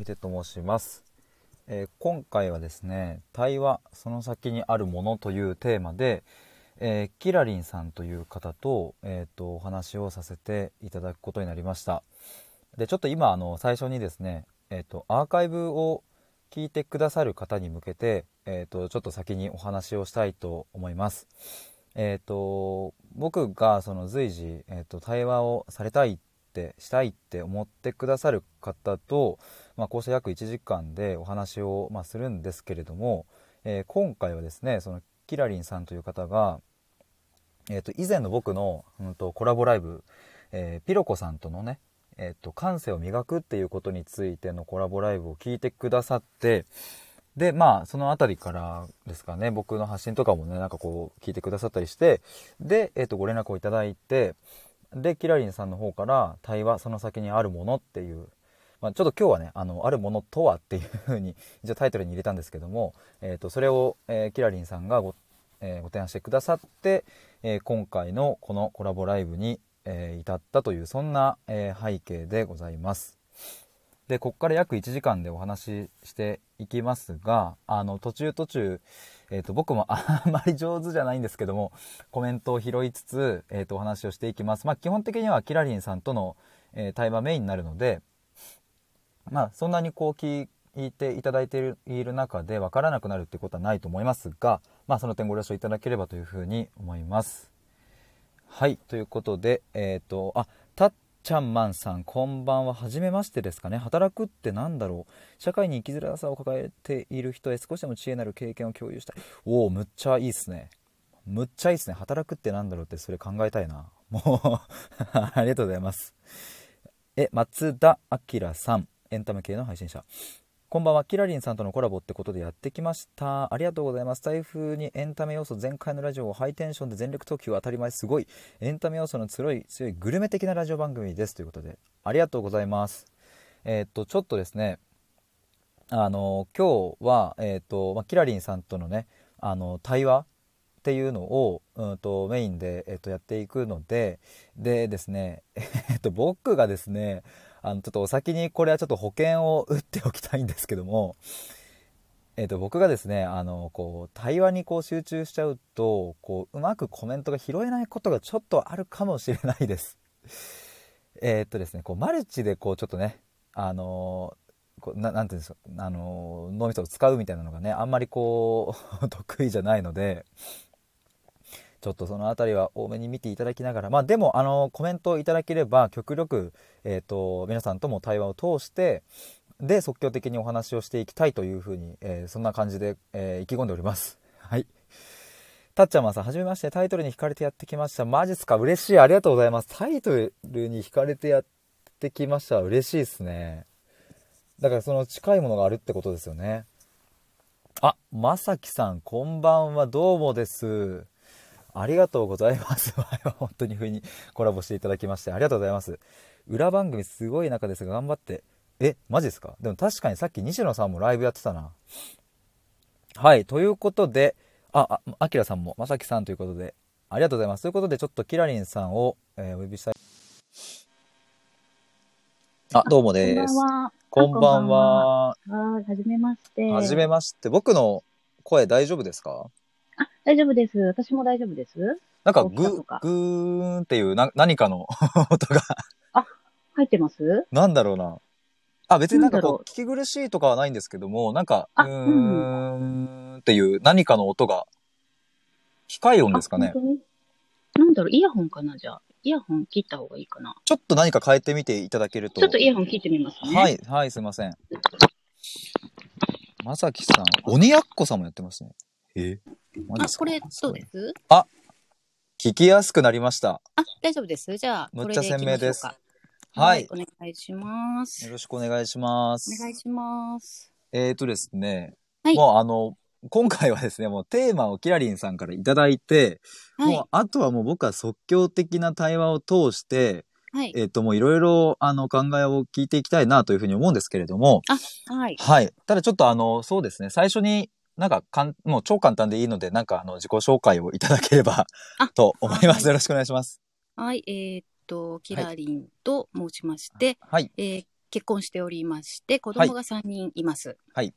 伊手と申します、えー今回はですね対話その先にあるものというテーマで、えーキラリンさんという方と,、えーとお話をさせていただくことになりました。でちょっと今あの最初にですね、えー、とアーカイブを聞いてくださる方に向けて、えー、とちょっと先にお話をしたいと思います。えー、と僕がその随時、えー、と対話をされたいってしたいって思ってくださる方と、まあ、こうして約1時間でお話を、まあ、するんですけれども、えー今回はですねそのキラリンさんという方が、えー、と以前の僕の、うん、とコラボライブ、えーピロコさんとのね、えー、と感性を磨くっていうことについてのコラボライブを聞いてくださってでまあその辺りからですかね僕の発信とかもねなんかこう聞いてくださったりしてで、えー、とご連絡をいただいてでキラリンさんの方から対話その先にあるものっていう、まあ、ちょっと今日はねあのあるものとはっていうふうに一応タイトルに入れたんですけども、えー、とそれを、えーキラリンさんがご,、えーご提案してくださって、えー今回のこのコラボライブに、えー至ったというそんな、えー背景でございます。でここから約1時間でお話ししていきますがあの途中途中、えー、と僕も あんまり上手じゃないんですけどもコメントを拾いつつ、えー、とお話をしていきます、まあ、基本的にはキラリンさんとの、えー対話メインになるので、まあ、そんなにこう聞いていただいているいる中で分からなくなるってことはないと思いますが、まあ、その点ご了承いただければというふうに思います。はい、ということで、えっ、と、あ、たっちゃんマンさん、こんばんは。はじめましてですかね。働くってなんだろう。社会に生きづらさを抱えている人へ少しでも知恵なる経験を共有したい。おお、むっちゃいいっすね。むっちゃいいっすね。働くってなんだろうって、それ考えたいな。もう、ありがとうございます。え、松田明さん、エンタメ系の配信者。こんばんは、キラリンさんとのコラボってことでやってきました。ありがとうございます。台風にエンタメ要素全開のラジオをハイテンションで全力投球当たり前すごい。エンタメ要素の強い、強いグルメ的なラジオ番組です。ということで、ありがとうございます。えーっと、ちょっとですね、あの、今日は、えーっと、まあ、キラリンさんとのね、あの、対話っていうのを、うん、とメインで、えっとやっていくのででですね、えっと僕がですねあのちょっとお先にこれはちょっと保険を打っておきたいんですけども、えっと僕がですねあのこう対話にこう集中しちゃうとこううまくコメントが拾えないことがちょっとあるかもしれないです。えっとですねこうマルチでこうちょっとねあのこうななんていうんですか、あの脳みそを使うみたいなのがねあんまりこう 得意じゃないのでちょっとそのあたりは多めに見ていただきながら。まあでもあのコメントをいただければ極力、えー、と皆さんとも対話を通してで即興的にお話をしていきたいというふうに、えーそんな感じで、えー意気込んでおります。はい。たっちゃんまさんはじめましてタイトルに惹かれてやってきました。マジっすか？嬉しい。ありがとうございます。タイトルに惹かれてやってきました。嬉しいですね。だからその近いものがあるってことですよね。あまさきさんこんばんは。どうもです。ありがとうございます。本当に不意にコラボしていただきまして、ありがとうございます。裏番組すごい中ですが、頑張って。え、マジですか？でも確かにさっき西野さんもライブやってたな。はい、ということで、あ、あ、あきらさんも、まさきさんということで、ありがとうございます。ということで、ちょっとキラリンさんを、えーお呼びしたい。あ、どうもです。こんばんは。こんばんは。はじめまして。はじめまして。僕の声大丈夫ですか？あ、大丈夫です。私も大丈夫です。なんか大きさグとかー、グーンっていうな何かの 音が入ってます？なんだろうな。あ、別になんかこう、聞き苦しいとかはないんですけども、なんか、うあーんっていう何かの音が、機械音ですかねなんだろう、イヤホンかな？じゃあ。イヤホン切った方がいいかな。ちょっと何か変えてみていただけると。ちょっとイヤホン切ってみますね。はい、はい、すいません。まさきさん、鬼やっこさんもやってますね。え？あこれ、どうです？聞きやすくなりました。あ、大丈夫です。じゃあ、むっちゃ鮮明ですははいい。お願いします。よろしくお願いします。お願いします。えーとですね、はいもうあの、今回はですね、もうテーマをキラリンさんからいただいて、はいもう。あとはもう僕は即興的な対話を通して、はい。えっ、ともういろいろあの考えを聞いていきたいなというふうに思うんですけれども、はい。はい。ただちょっとあの、そうですね、最初になんかかん、もう超簡単でいいので、なんかあの自己紹介をいただければあ と思います。はいよろしくお願いします。はい。えーっと、キラリンと申しまして、はい。えー結婚しておりまして、子供が3人います。はい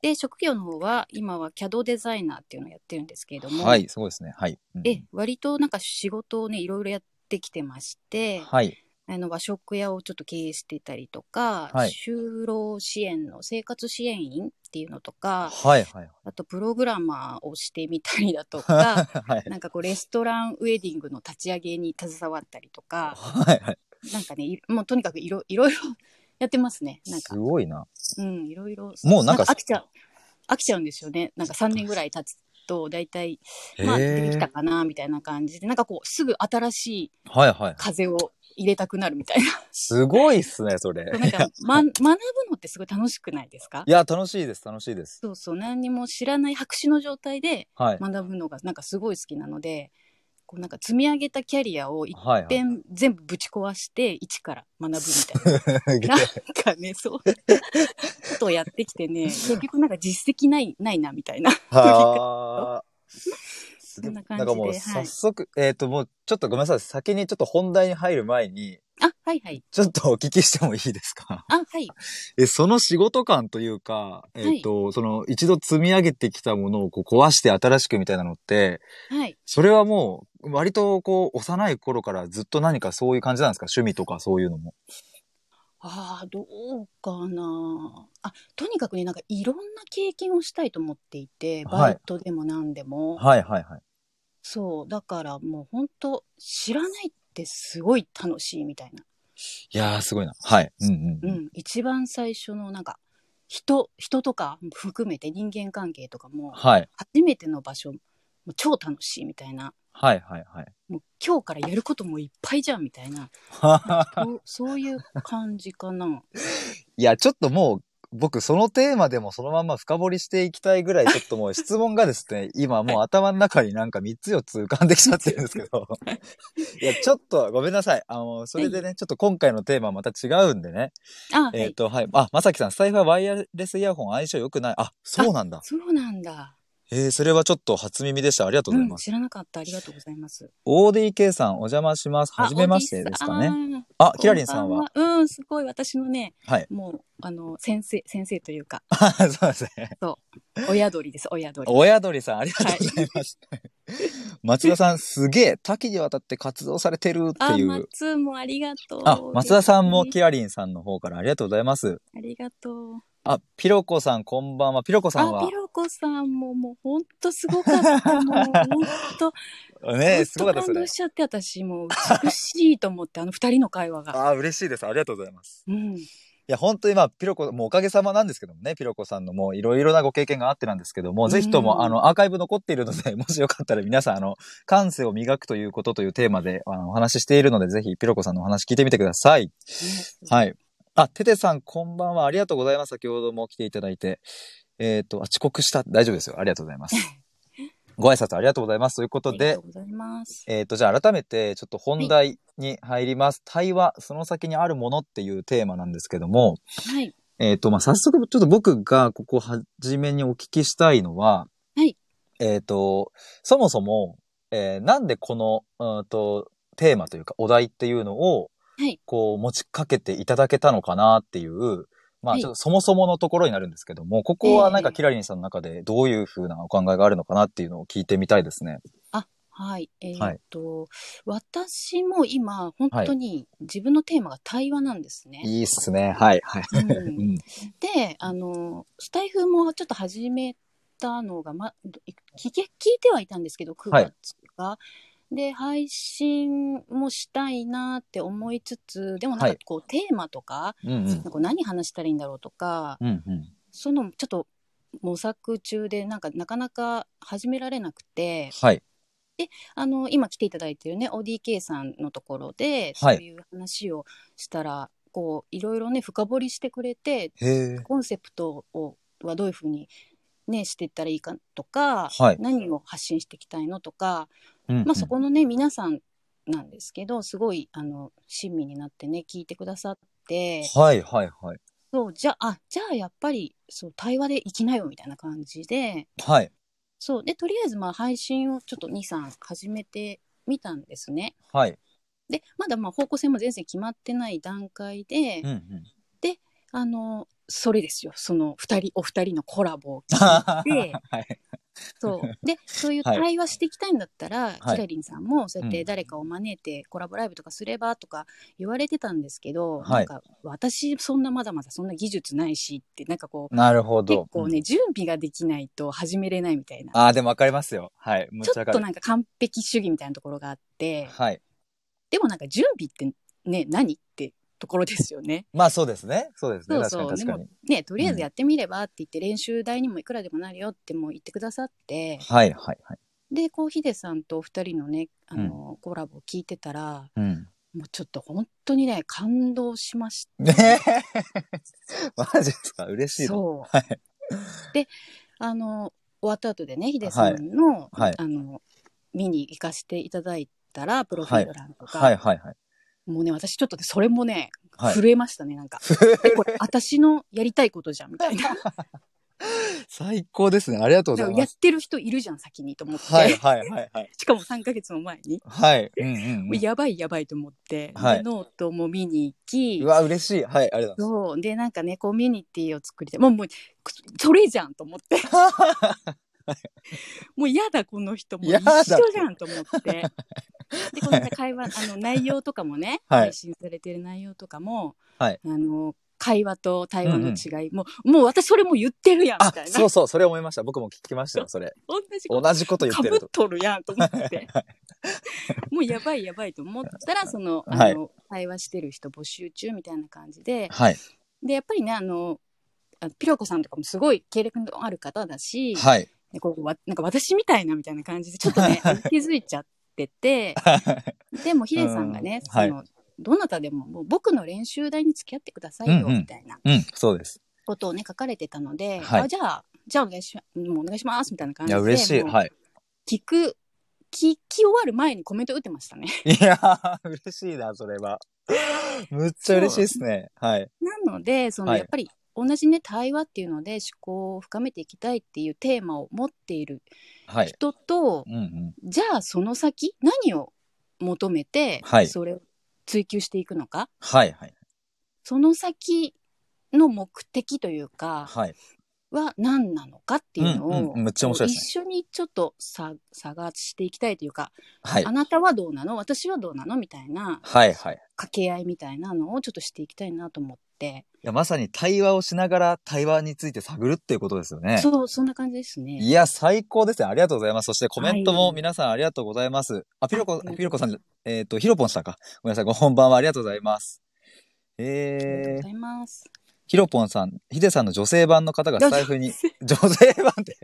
で、職業の方は、今は CAD デザイナーっていうのをやってるんですけれども、はい、すごいですね。はい。うんえ、割となんか仕事をね、いろいろやってきてまして、はい。あの和食屋をちょっと経営していたりとか、はい就労支援の生活支援員っていうのとか、はい、はい。あとプログラマーをしてみたりだとか、はい。なんかこうレストランウェディングの立ち上げに携わったりとか、はい、はい。なんかね、いもうとにかくいろいろいろ やってますね。なんかす、ごいな。うん、いろいろ。もうなんか飽きちゃう、飽きちゃうんですよね。なんか3年ぐらい経つと、大体、まあ、へー出てきたかな、みたいな感じで、なんかこう、すぐ新しいはい、はい。入れたくなるみたいな。すごいっすね、それ。なんか、ま、学ぶのってすごい楽しくないですか？いや、楽しいです、楽しいです。そうそう、何にも知らない白紙の状態ではい。学ぶのがなんかすごい好きなので、こうなんか積み上げたキャリアをいっん全部ぶち壊して一から学ぶみたいな。なんかね、そうことをやってきてね、結局なんか実績ない、ないなみたいな。はなんかもうはい早速、えっ、ともうちょっとごめんなさい。先にちょっと本題に入る前に、あ、はいはい。ちょっとお聞きしてもいいですか？あ、はい。え、その仕事感というか、えっ、と、その一度積み上げてきたものをこう壊して新しくみたいなのって、はい。それはもう割とこう幼い頃からずっと何かそういう感じなんですか？趣味とかそういうのも。ああ、どうかな。あ、とにかくね、なんかいろんな経験をしたいと思っていて、はいバイトでも何でも。はいはいはい。そう、だからもう本当知らないってすごい楽しいみたいな。いやーすごいな。はい。うんうん。うん、うん、一番最初のなんか、人、人とか含めて人間関係とかも、はい。初めての場所、もう超楽しいみたいな。はいはいはい。もう今日からやることもいっぱいじゃんみたいな。そうそういう感じかな。いや、ちょっともう、僕、そのテーマでもそのまま深掘りしていきたいぐらい、ちょっともう質問がですね、今もう頭の中になんか3つ4つ浮かんできちゃってるんですけど。いや、ちょっとごめんなさい。あの、それでね、ちょっと今回のテーマはまた違うんでね。あ、はい。えっ、と、はい。あ、まさきさん、スタイフはワイヤレスイヤホン相性良くない。あ、そうなんだ。そうなんだ。えー、それはちょっと初耳でした。ありがとうございうん、ます。知らなかった。ありがとうございます。ODK さん、お邪魔します。はじめましてですかね。あ、キラリンさんは？。うん、すごい。私のね、はい。もう、あの、先生、先生というか、そうですね。親鳥です、親鳥。親鳥さん、ありがとうございます。松田さん、すげえ、多岐にわたって活動されてるってあ、いう。松もありがとう。あ、松田さんもキキラリンさんの方からありがとうございます。ありがとう。あ、ピロコさん、こんばんは。ピロコさんあ、はピ。ロコさんももうほんとすごかった。もうほんと、ねえ、すごかったですね感動。しちゃって、私もう美しいと思って、あの 二人の会話が。あ、嬉しいです。ありがとうございます。うん。いや、本当にまあ、ピロコ、もうおかげさまなんですけどもね、ピロコさんのもういろいろなご経験があってなんですけども、ぜひとうんも、あの、アーカイブ残っているので、もしよかったら皆さん、あの、感性を磨くということというテーマで、あの、お話ししているので、ぜひ、ピロコさんのお話聞いてみてください。ねはい。あ、テテさん、こんばんは。ありがとうございます。先ほども来ていただいて。えっ、と、あ遅刻した。大丈夫ですよ。ありがとうございます。ご挨拶ありがとうございます。ということでありがと、うございます。えっ、と、じゃあ改めて、ちょっと本題に入ります。対話、その先にあるものっていうテーマなんですけども、はい。えっ、と、まあ、早速、ちょっと僕がここはじめにお聞きしたいのは、はい。えっ、と、そもそも、えーなんでこの、うんと、テーマというか、お題っていうのを、はい。こう、持ちかけていただけたのかなっていう、まあ、はいちょっとそもそものところになるんですけども、ここはなんかええキラリンさんの中でどういうふうなお考えがあるのかなっていうのを聞いてみたいですね。はい。えーはいっと、私も今、本当に自分のテーマが対話なんですね。いいっすね。はい、はい。うん うんで、あの、スタイフもちょっと始めたのが、ま、聞け聞いてはいたんですけど、9はい月が。で、配信もしたいなって思いつつ、でもなんはいかこう、テーマとか、うんうんなんか何話したらいいんだろうとか、うんうん。そのちょっと模索中で、なんかなかなか始められなくて、はい。あの、今来ていただいてるね、ODK さんのところで、はいそういう話をしたら、こう、いろいろね、深掘りしてくれて。コンセプトをはどういうふうに、ね、していったらいいかとか、はい何を発信していきたいのとか、うんうんまあ、そこのね皆さんなんですけどすごいあの親身になってね聞いてくださってはい、はい、はい。そうじゃああじゃあやっぱりそう対話で生きなよみたいな感じではい。そうでとりあえずまあ配信をちょっと23始めてみたんですね。はい。でまだまあ方向性も全然決まってない段階で、うんうん。であの、それですよ。その二人、お二人のコラボを 聞いて、はい。そう。で、そういう はい対話していきたいんだったら、はいキラリンさんもそうやっうんて誰かを招いてコラボライブとかすればとか言われてたんですけど、はいなんか私そんなまだまだそんな技術ないしって、なんかこう、なるほど。結構ね、準備ができないと始めれないみたいな。ああ、でもわかりますよ。はい。むちょっと。なんか完璧主義みたいなところがあって、はい。でもなんか準備ってね、何ってところですよね。まあそうですね。そうですね。そうそう。でも確かに。ね、とりあえずやってみればって言って、練習代にもいくらでもなるよってもう言ってくださって、はいはいはい。で、こう、ヒデさんとお二人のね、あの、コラボを聞いてたら、うん。もうちょっと本当にね、感動しましねえ。マジですか？嬉しい。そう。はい。で、あの、終わった後でね、ヒデさんの、はいあの、見に行かせていただいたら、プロフィール欄とか、はいはいはい。もうね、私ちょっとね、それもね、はい震えましたね、なんか。え、これ、私のやりたいことじゃん、みたいな。最高ですね。ありがとうございます。てる人いるじゃん、先にと思って。はいはいはいはい。しかも3ヶ月も前に。はい。うんうんもうやばいやばいと思って、はいでノートも見に行きうわ、嬉しい。はい、ありがとうごそう。で、なんかね、コミュニティを作りたい。もう、もう、それじゃんと思って。もう嫌だ、この人。もう一緒じゃんと思って。で、この会話、あの、内容とかもね、はい配信されてる内容とかも、はいあの、会話と対話の違い、もう、もう私それも言ってるやん、みあたい、な。そうそう、それ思いました。僕も聞きましたよ、それ。同じこと同じこと言かってると。ぶっとるやんと思って。もうやばいやばいと思ったら、その、はいあの、対話してる人募集中みたいな感じで、はい。で、やっぱりね、あの、あピロコさんとかもすごい経歴のある方だし、はい。でこうわなんか私みたいなみたいな感じで、ちょっとね、気づいちゃってて、でもヒデさんがね、うんその、どなたでももう僕の練習台に付き合ってくださいよ、みたいなうん、そうです。ことをね、書かれてたので、はいあじゃあ、じゃあお願いしもうお願いします、みたいな感じで。いや、嬉しい。はい。聞く、聞き終わる前にコメント打ってましたね。いやー、嬉しいな、それは。むっちゃ嬉しいですね。はい。なので、そのはいやっぱり同じね、対話っていうので思考を深めていきたいっていうテーマを持っているはい。人と、うんうん。じゃあその先何を求めてはいそれを追求していくのか、はいはい。その先の目的というかはい。は何なのかっていうのを、うんうんめっちゃ面白いですね一緒にちょっとさ探していきたいというか、はいあ。なたはどうなの？私はどうなの？みたいなはいはい。い掛け合いみたいなのをちょっとしていきたいなと思って、や、まさに対話をしながら対話について探るっていうことですよね。そうそんな感じですね。いや、最高ですね。ありがとうございます。そしてコメントはいも皆さんありがとうございます。あ、ピロコあ、ピロコさんえっ、と、ヒロポンさんか。ごめんなさい。ご本番はありがとうございます。ありがとうえーござ、います。ヒロポンさん、ヒデさんの女性版の方がスタイフに、女性版って。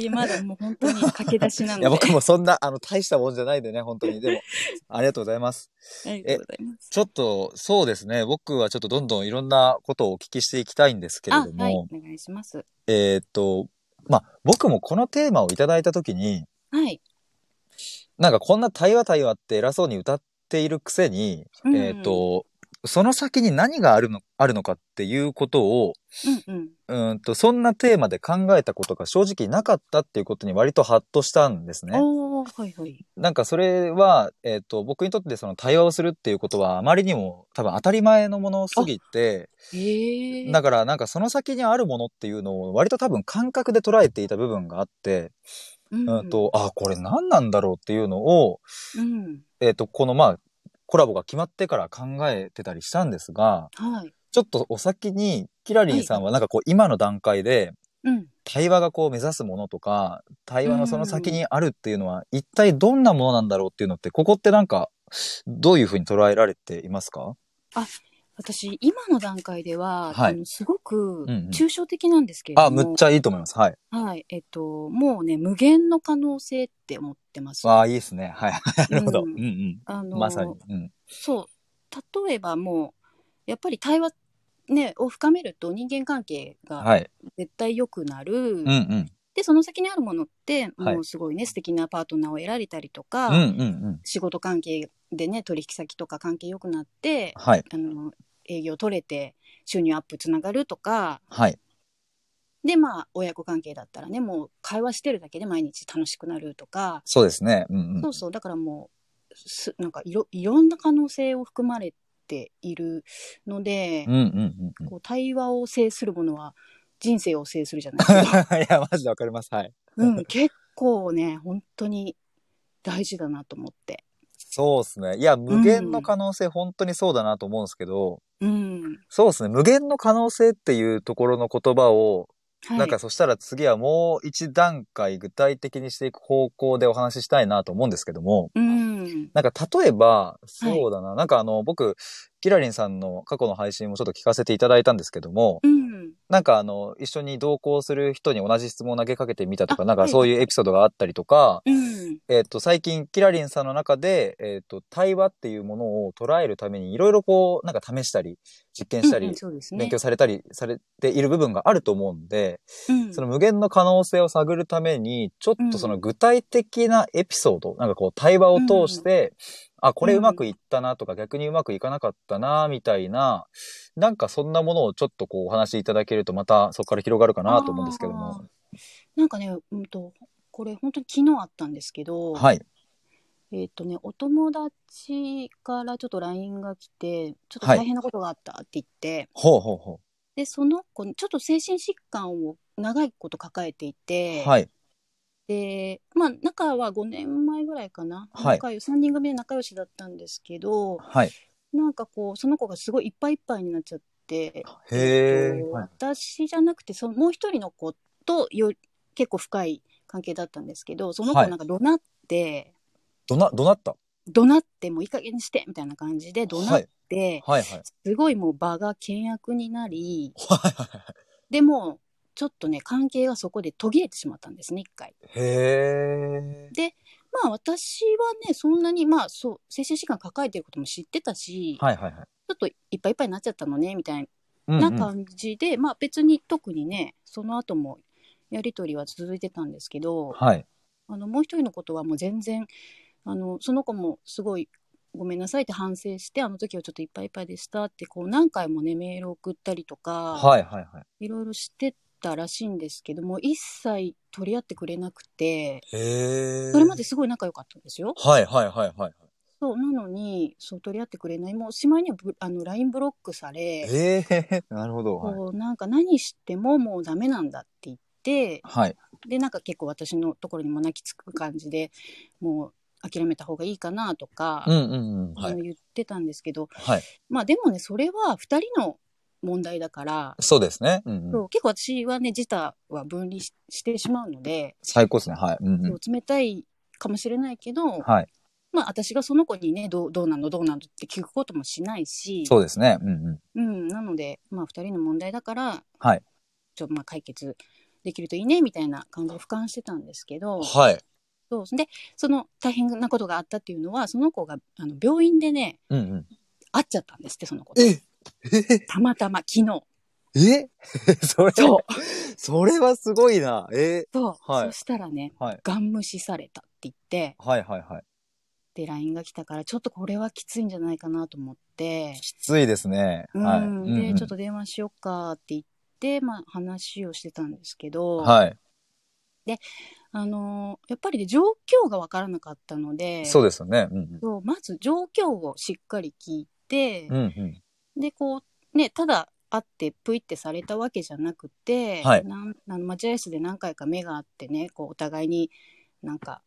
いいまだもう本当に駆け出しなので。いや、僕もそんな、あの、大したもんじゃないでね、本当に。でも、ありがとうございます。ありがとうございます。ちょっと、そうですね。僕はちょっとどんどんいろんなことをお聞きしていきたいんですけれあ、ども、はい、お願いします。えーっと、まあ、僕もこのテーマをいただいたときに、はい。なんかこんな対話対話って偉そうに歌っているくせに、うんえーっと、その先に何があるの、あるのかっていうことを、うんうん。うーんと、そんなテーマで考えたことが正直なかったっていうことに割とハッとしたんですね。はいはい。なんかそれは、えっ、と、僕にとってその対話をするっていうことはあまりにも多分当たり前のものすぎて、ええだからなんかその先にあるものっていうのを割と多分感覚で捉えていた部分があって、うんうんと、あ、これ何なんだろうっていうのを、うん。えっ、と、このまあ、コラボが決まってから考えてたりしたんですが、はい。ちょっとお先に、キラリンさんはなんかこう今の段階で、うん。対話がこう目指すものとか、対話のその先にあるっていうのは、一体どんなものなんだろうっていうのって、ここってなんか、どういうふうに捉えられていますか？私、今の段階では、はいあのすごくうんうん抽象的なんですけれども、あ、むっちゃいいと思います。はい。はい。えっと、もうね、無限の可能性って思ってます。わあ、いいですね。はい。なるほど。ううんんうん。あのまさに。うん。そう。例えばもう、やっぱり対話、ね、を深めると人間関係がはい。絶対良くなる。うんうん。で、その先にあるものって、はいもうすごいね、素敵なパートナーを得られたりとか、うんうんうん。仕事関係でね、取引先とか関係良くなって、はい。あの、営業取れて、収入アップつながるとか、はい。で、まあ、親子関係だったらね、もう会話してるだけで毎日楽しくなるとか、そうですね。うんうん。そうそう、だからもう、すなんかいろ、いろんな可能性を含まれているので、うんうんうんこう対話を制するものは人生を制するじゃないですか。うん。いや、マジでわかります。はい。うん、結構ね、本当に大事だなと思って。そうですね。いや、無限の可能性、本当にそうだなと思うんですけど、うん。そうですね。無限の可能性っていうところの言葉を、はい。なんかそしたら次はもう一段階具体的にしていく方向でお話ししたいなと思うんですけども、うん。なんか例えば、そうだな、なんかあの、僕、キラリンさんの過去の配信もちょっと聞かせていただいたんですけども、うん。なんかあの、一緒に同行する人に同じ質問を投げかけてみたとか、なんかそういうエピソードがあったりとか、うん。えっ、と、最近、キラリンさんの中で、えっ、と、対話っていうものを捉えるために、いろいろこう、なんか試したり、実験したり、うんうんそうですね。勉強されたりされている部分があると思うんで、うんその無限の可能性を探るために、ちょっとその具体的なエピソード、なんかこう対話を通して、あ、これうまくいったなとか、逆にうまくいかなかったな、みたいな、なんかそんなものをちょっとこうお話しいただけると、またそこから広がるかなと思うんですけども。なんかね、うんと、これ本当に昨日あったんですけど、はい。えっ、とね、お友達からちょっと LINE が来て、ちょっとはい大変なことがあったって言って、ほうほうほで、その子にちょっと精神疾患を長いこと抱えていて、う。はい。で、まあ、仲は5年前ぐらいかな。はい仲良3人組で仲良しだったんですけど、はい。なんかこう、その子がすごいいっぱいいっぱいになっちゃって。えっとはい私じゃなくて、そのもう一人の子とよ結構深い関係だったんですけど、その子はいなんか怒鳴って、どな、どなった？怒鳴ってもういい加減にしてみたいな感じで怒鳴って、はいはい。すごいもう場が険悪になり、はいはいはい。でも、ちょっとね、関係がそこで途切れてしまったんですね、一回。へー。まあ私はね、そんなに、まあそう、精神疾患抱えてることも知ってたし、はいはいはい。ちょっといっぱいいっぱいになっちゃったのね、みたいうんうなん感じで、まあ別に特にね、その後もやりとりは続いてたんですけど、はい。あのもう一人のことはもう全然、あの、その子もすごいごめんなさいって反省して、あの時はちょっといっぱいいっぱいでしたって、こう何回もね、メール送ったりとか、はいはいはい。いろいろしてたらしいんですけども、一切取り合ってくれなくて。それまですごい仲良かったんですよ。はいはいはいはい。そう、なのに、そう、取り合ってくれない。もう、しまいにはブ、あの、LINE ブロックされ、ええ なるほど。はい。こう、なんか何してももうダメなんだって言って、はい。で、なんか結構私のところにも泣きつく感じで、もう諦めた方がいいかなとか、うんうんうん。はい。あの言ってたんですけど、はい。まあでもね、それは二人の問題だから、そうですね。うんうん。結構私はね、自他は分離ししてしまうので、最高ですね。はい。うんう。ん冷たいかもしれないけど、はい。まあ私がその子にね、どうどうなのどうなのって聞くこともしないし、そうですね。うんうん。うん、なので、まあ、二人の問題だから、はい。ちょっとまあ解決できるといいねみたいな感じで俯瞰してたんですけど、はい。そうで、その大変なことがあったっていうのは、その子があの病院でね、うんうん。会っちゃったんですって、その子え たまたま、昨日。え？それそう。それはすごいな。え？そう。はいそしたらね、はい。ガン無視されたって言って、はいはいはい。で、LINE が来たから、ちょっとこれはきついんじゃないかなと思って、きついですね。はい。うん、で、うんうんちょっと電話しよっかって言って、まあ、話をしてたんですけど、はい。あのーやっぱりね、状況がわからなかったので、そうですよね。うんそうまず状況をしっかり聞いてうん。う、んうん。で、こう、ね、ただ会ってプイってされたわけじゃなくて、はいなんあの待合室で何回か目があってね、こう、お互いになんか、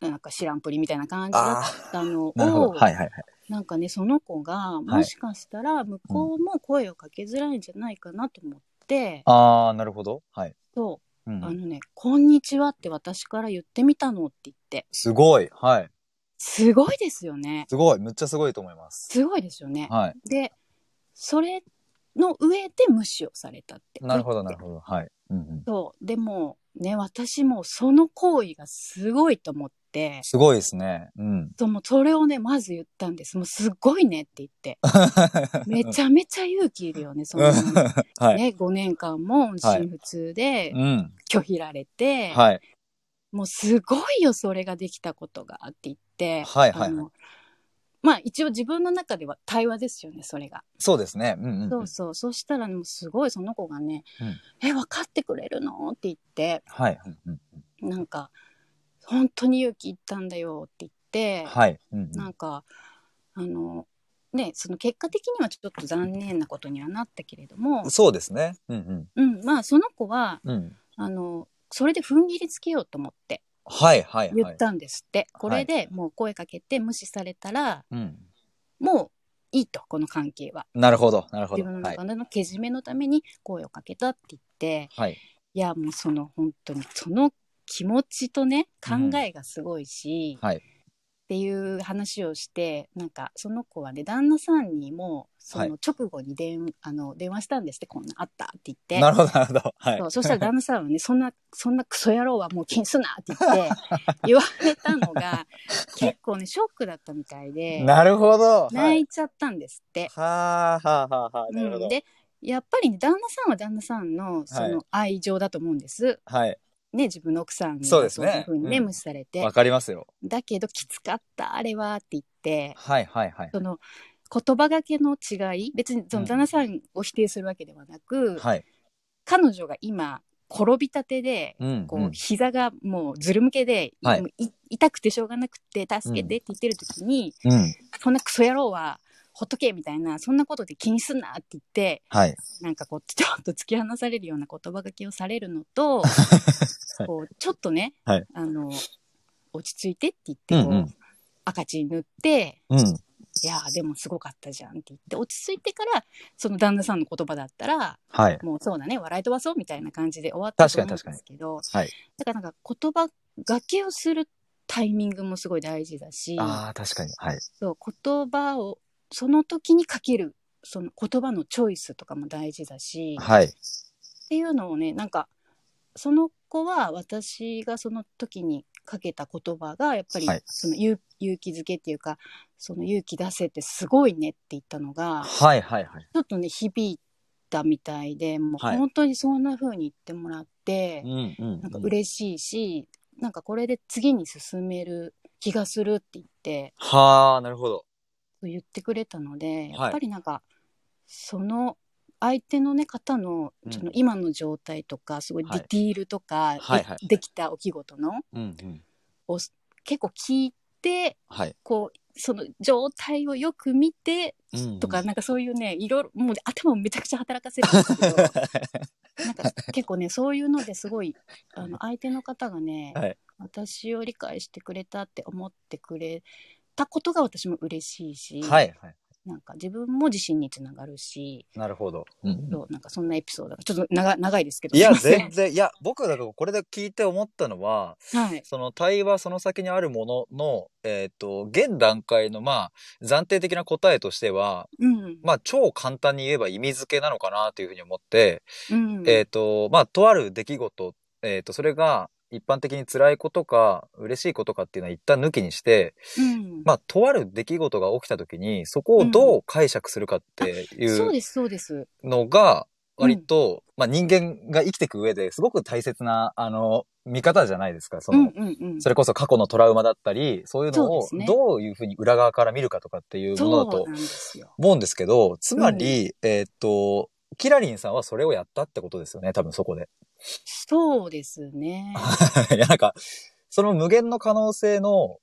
なんか知らんぷりみたいな感じだったの。を、はいはいはい。なんかね、その子が、もしかしたら向こうも声をかけづらいんじゃないかなと思って、あー、なるほど。はい。そうう、んあのね、こんにちはって私から言ってみたのって言って、すごい。はい。すごいですよね。すごい。むっちゃすごいと思います。すごいですよね。はい。で、それの上で無視をされたって。なるほど、なるど。ほど。はい。うんうん。そう。でも、ね、私もその行為がすごいと思って、すごいですね。うん。そうもうそれをね、まず言ったんです。もうすごいねって言って。めちゃめちゃ勇気いるよね、その はい。ね、5年間も音信不通でうん。拒否られて、はい。もうすごいよ、それができたことがって言って、はいはいはいあのまあ一応自分の中では対話ですよね、それが。そうですね。うんうん。そうそう。そしたら、もうすごいその子がね、え、分かってくれるの？って言って、はい。うんうんうんなんか、本当に勇気いったんだよって言って、はい。うんうんなんか、あの、ね、その結果的にはちょっと残念なことにはなったけれども、そうですね。うんうん、まあその子は、うん。うん。あの、それで踏ん切りつけようと思ってはいはいはい。言ったんですって。これでもう声かけて無視されたら、うん。もういいと、この関係は。なるほど、なるほど。自分のはい中。でのけじめのために声をかけたって言って、はい。いや、もうその本当に、その気持ちとね、うん考えがすごいし、はい。っていう話をして、なんかその子はね、旦那さんにも、そはいの直後に電,、あの電話したんですって、こんなあったって言って。なるほど、なるほど。はい。そうそしたら旦那さんはね、そんな、そんなクソ野郎はもう気にすなって言って、言われたのが、結構ね、ショックだったみたいで、なるほど。はい。泣いちゃったんですって。はあ、はあ、はあ、はあ。なるほど。うん、で、やっぱりね、旦那さんは旦那さんのその愛情だと思うんです。はい。ね、自分の奥さんにそうですねいうふうにね、うん無視されてわ。かりますよ。だけど、きつかった、あれはって言って、はい、はい、はい。その、言葉がけの違い、別にそのうん旦那さんを否定するわけではなく、はい。彼女が今、転びたてで、うん。こう、膝がもうずるむけで、はいもうい痛くてしょうがなくて、助けてって言ってる時に、うん。うん。そんなクソ野郎は、ほっとけみたいな、そんなことで気にすんなって言って、はい。なんかこう、ちょっと突き放されるような言葉がけをされるのと、いこう、ちょっとね、はいあの、落ち着いてって言って、こう、うんうん赤チン塗って、うん。いやーでもすごかったじゃんって言って、落ち着いてから、その旦那さんの言葉だったら、はい。もうそうだね、笑い飛ばそうみたいな感じで終わったと思うん確かにですけど、はい。だからなんか言葉がけをするタイミングもすごい大事だし、ああ、確かに。はい。そう言葉をその時にかけるその言葉のチョイスとかも大事だし、はい。っていうのをねなんかその子は私がその時にかけた言葉がやっぱりはいその勇勇気づけっていうかその勇気出せってすごいねって言ったのがはい、はい、はい。ちょっとね響いたみたいでもうはい本当にそんな風に言ってもらって、うん、うん。なんか嬉しいし、なんかこれで次に進める気がするって言ってはあ、なるほど。言ってくれたのではい。やっぱりなんか、その相手の、ね、方のうん。その今の状態とか、すごいデはい。ィティールとか、でできた出来事の。を結構聞いてはい。こうその状態をよく見てうんとか、なんかそういうねいろいろもう頭をめちゃくちゃ働かせるんですけど なんか結構ねそういうのですごいあの相手の方がね、はい。私を理解してくれたって思ってくれたことが私も嬉しいし、はい、はい。なんか自分も自信につながるし、なるほど。うんそうなんかそんなエピソードがちょっと長長いですけど。いや、全然、いや、僕だからこれで聞いて思ったのは、はい。その対話その先にあるものの、えっ、と、現段階の、まあ、暫定的な答えとしては、うん。まあ、超簡単に言えば意味付けなのかなというふうに思って、うん。えっ、と、まあ、とある出来事、えっ、と、それが一般的に辛いことか、嬉しいことかっていうのは一旦抜きにして、うん。まあ、とある出来事が起きた時に、そこをどう解釈するかっていうそうですそうです。のが、割と、まあ、人間が生きていく上ですごく大切な、あの、見方じゃないですか。その、うんうんうん。それこそ過去のトラウマだったり、そういうのをどういうふうに裏側から見るかとかっていうものだと思うんですけど、つまり、えーっと、キラリンさんはそれをやったってことですよね、多分そこで。そうですね。い。や、なんか、その無限の可能性の、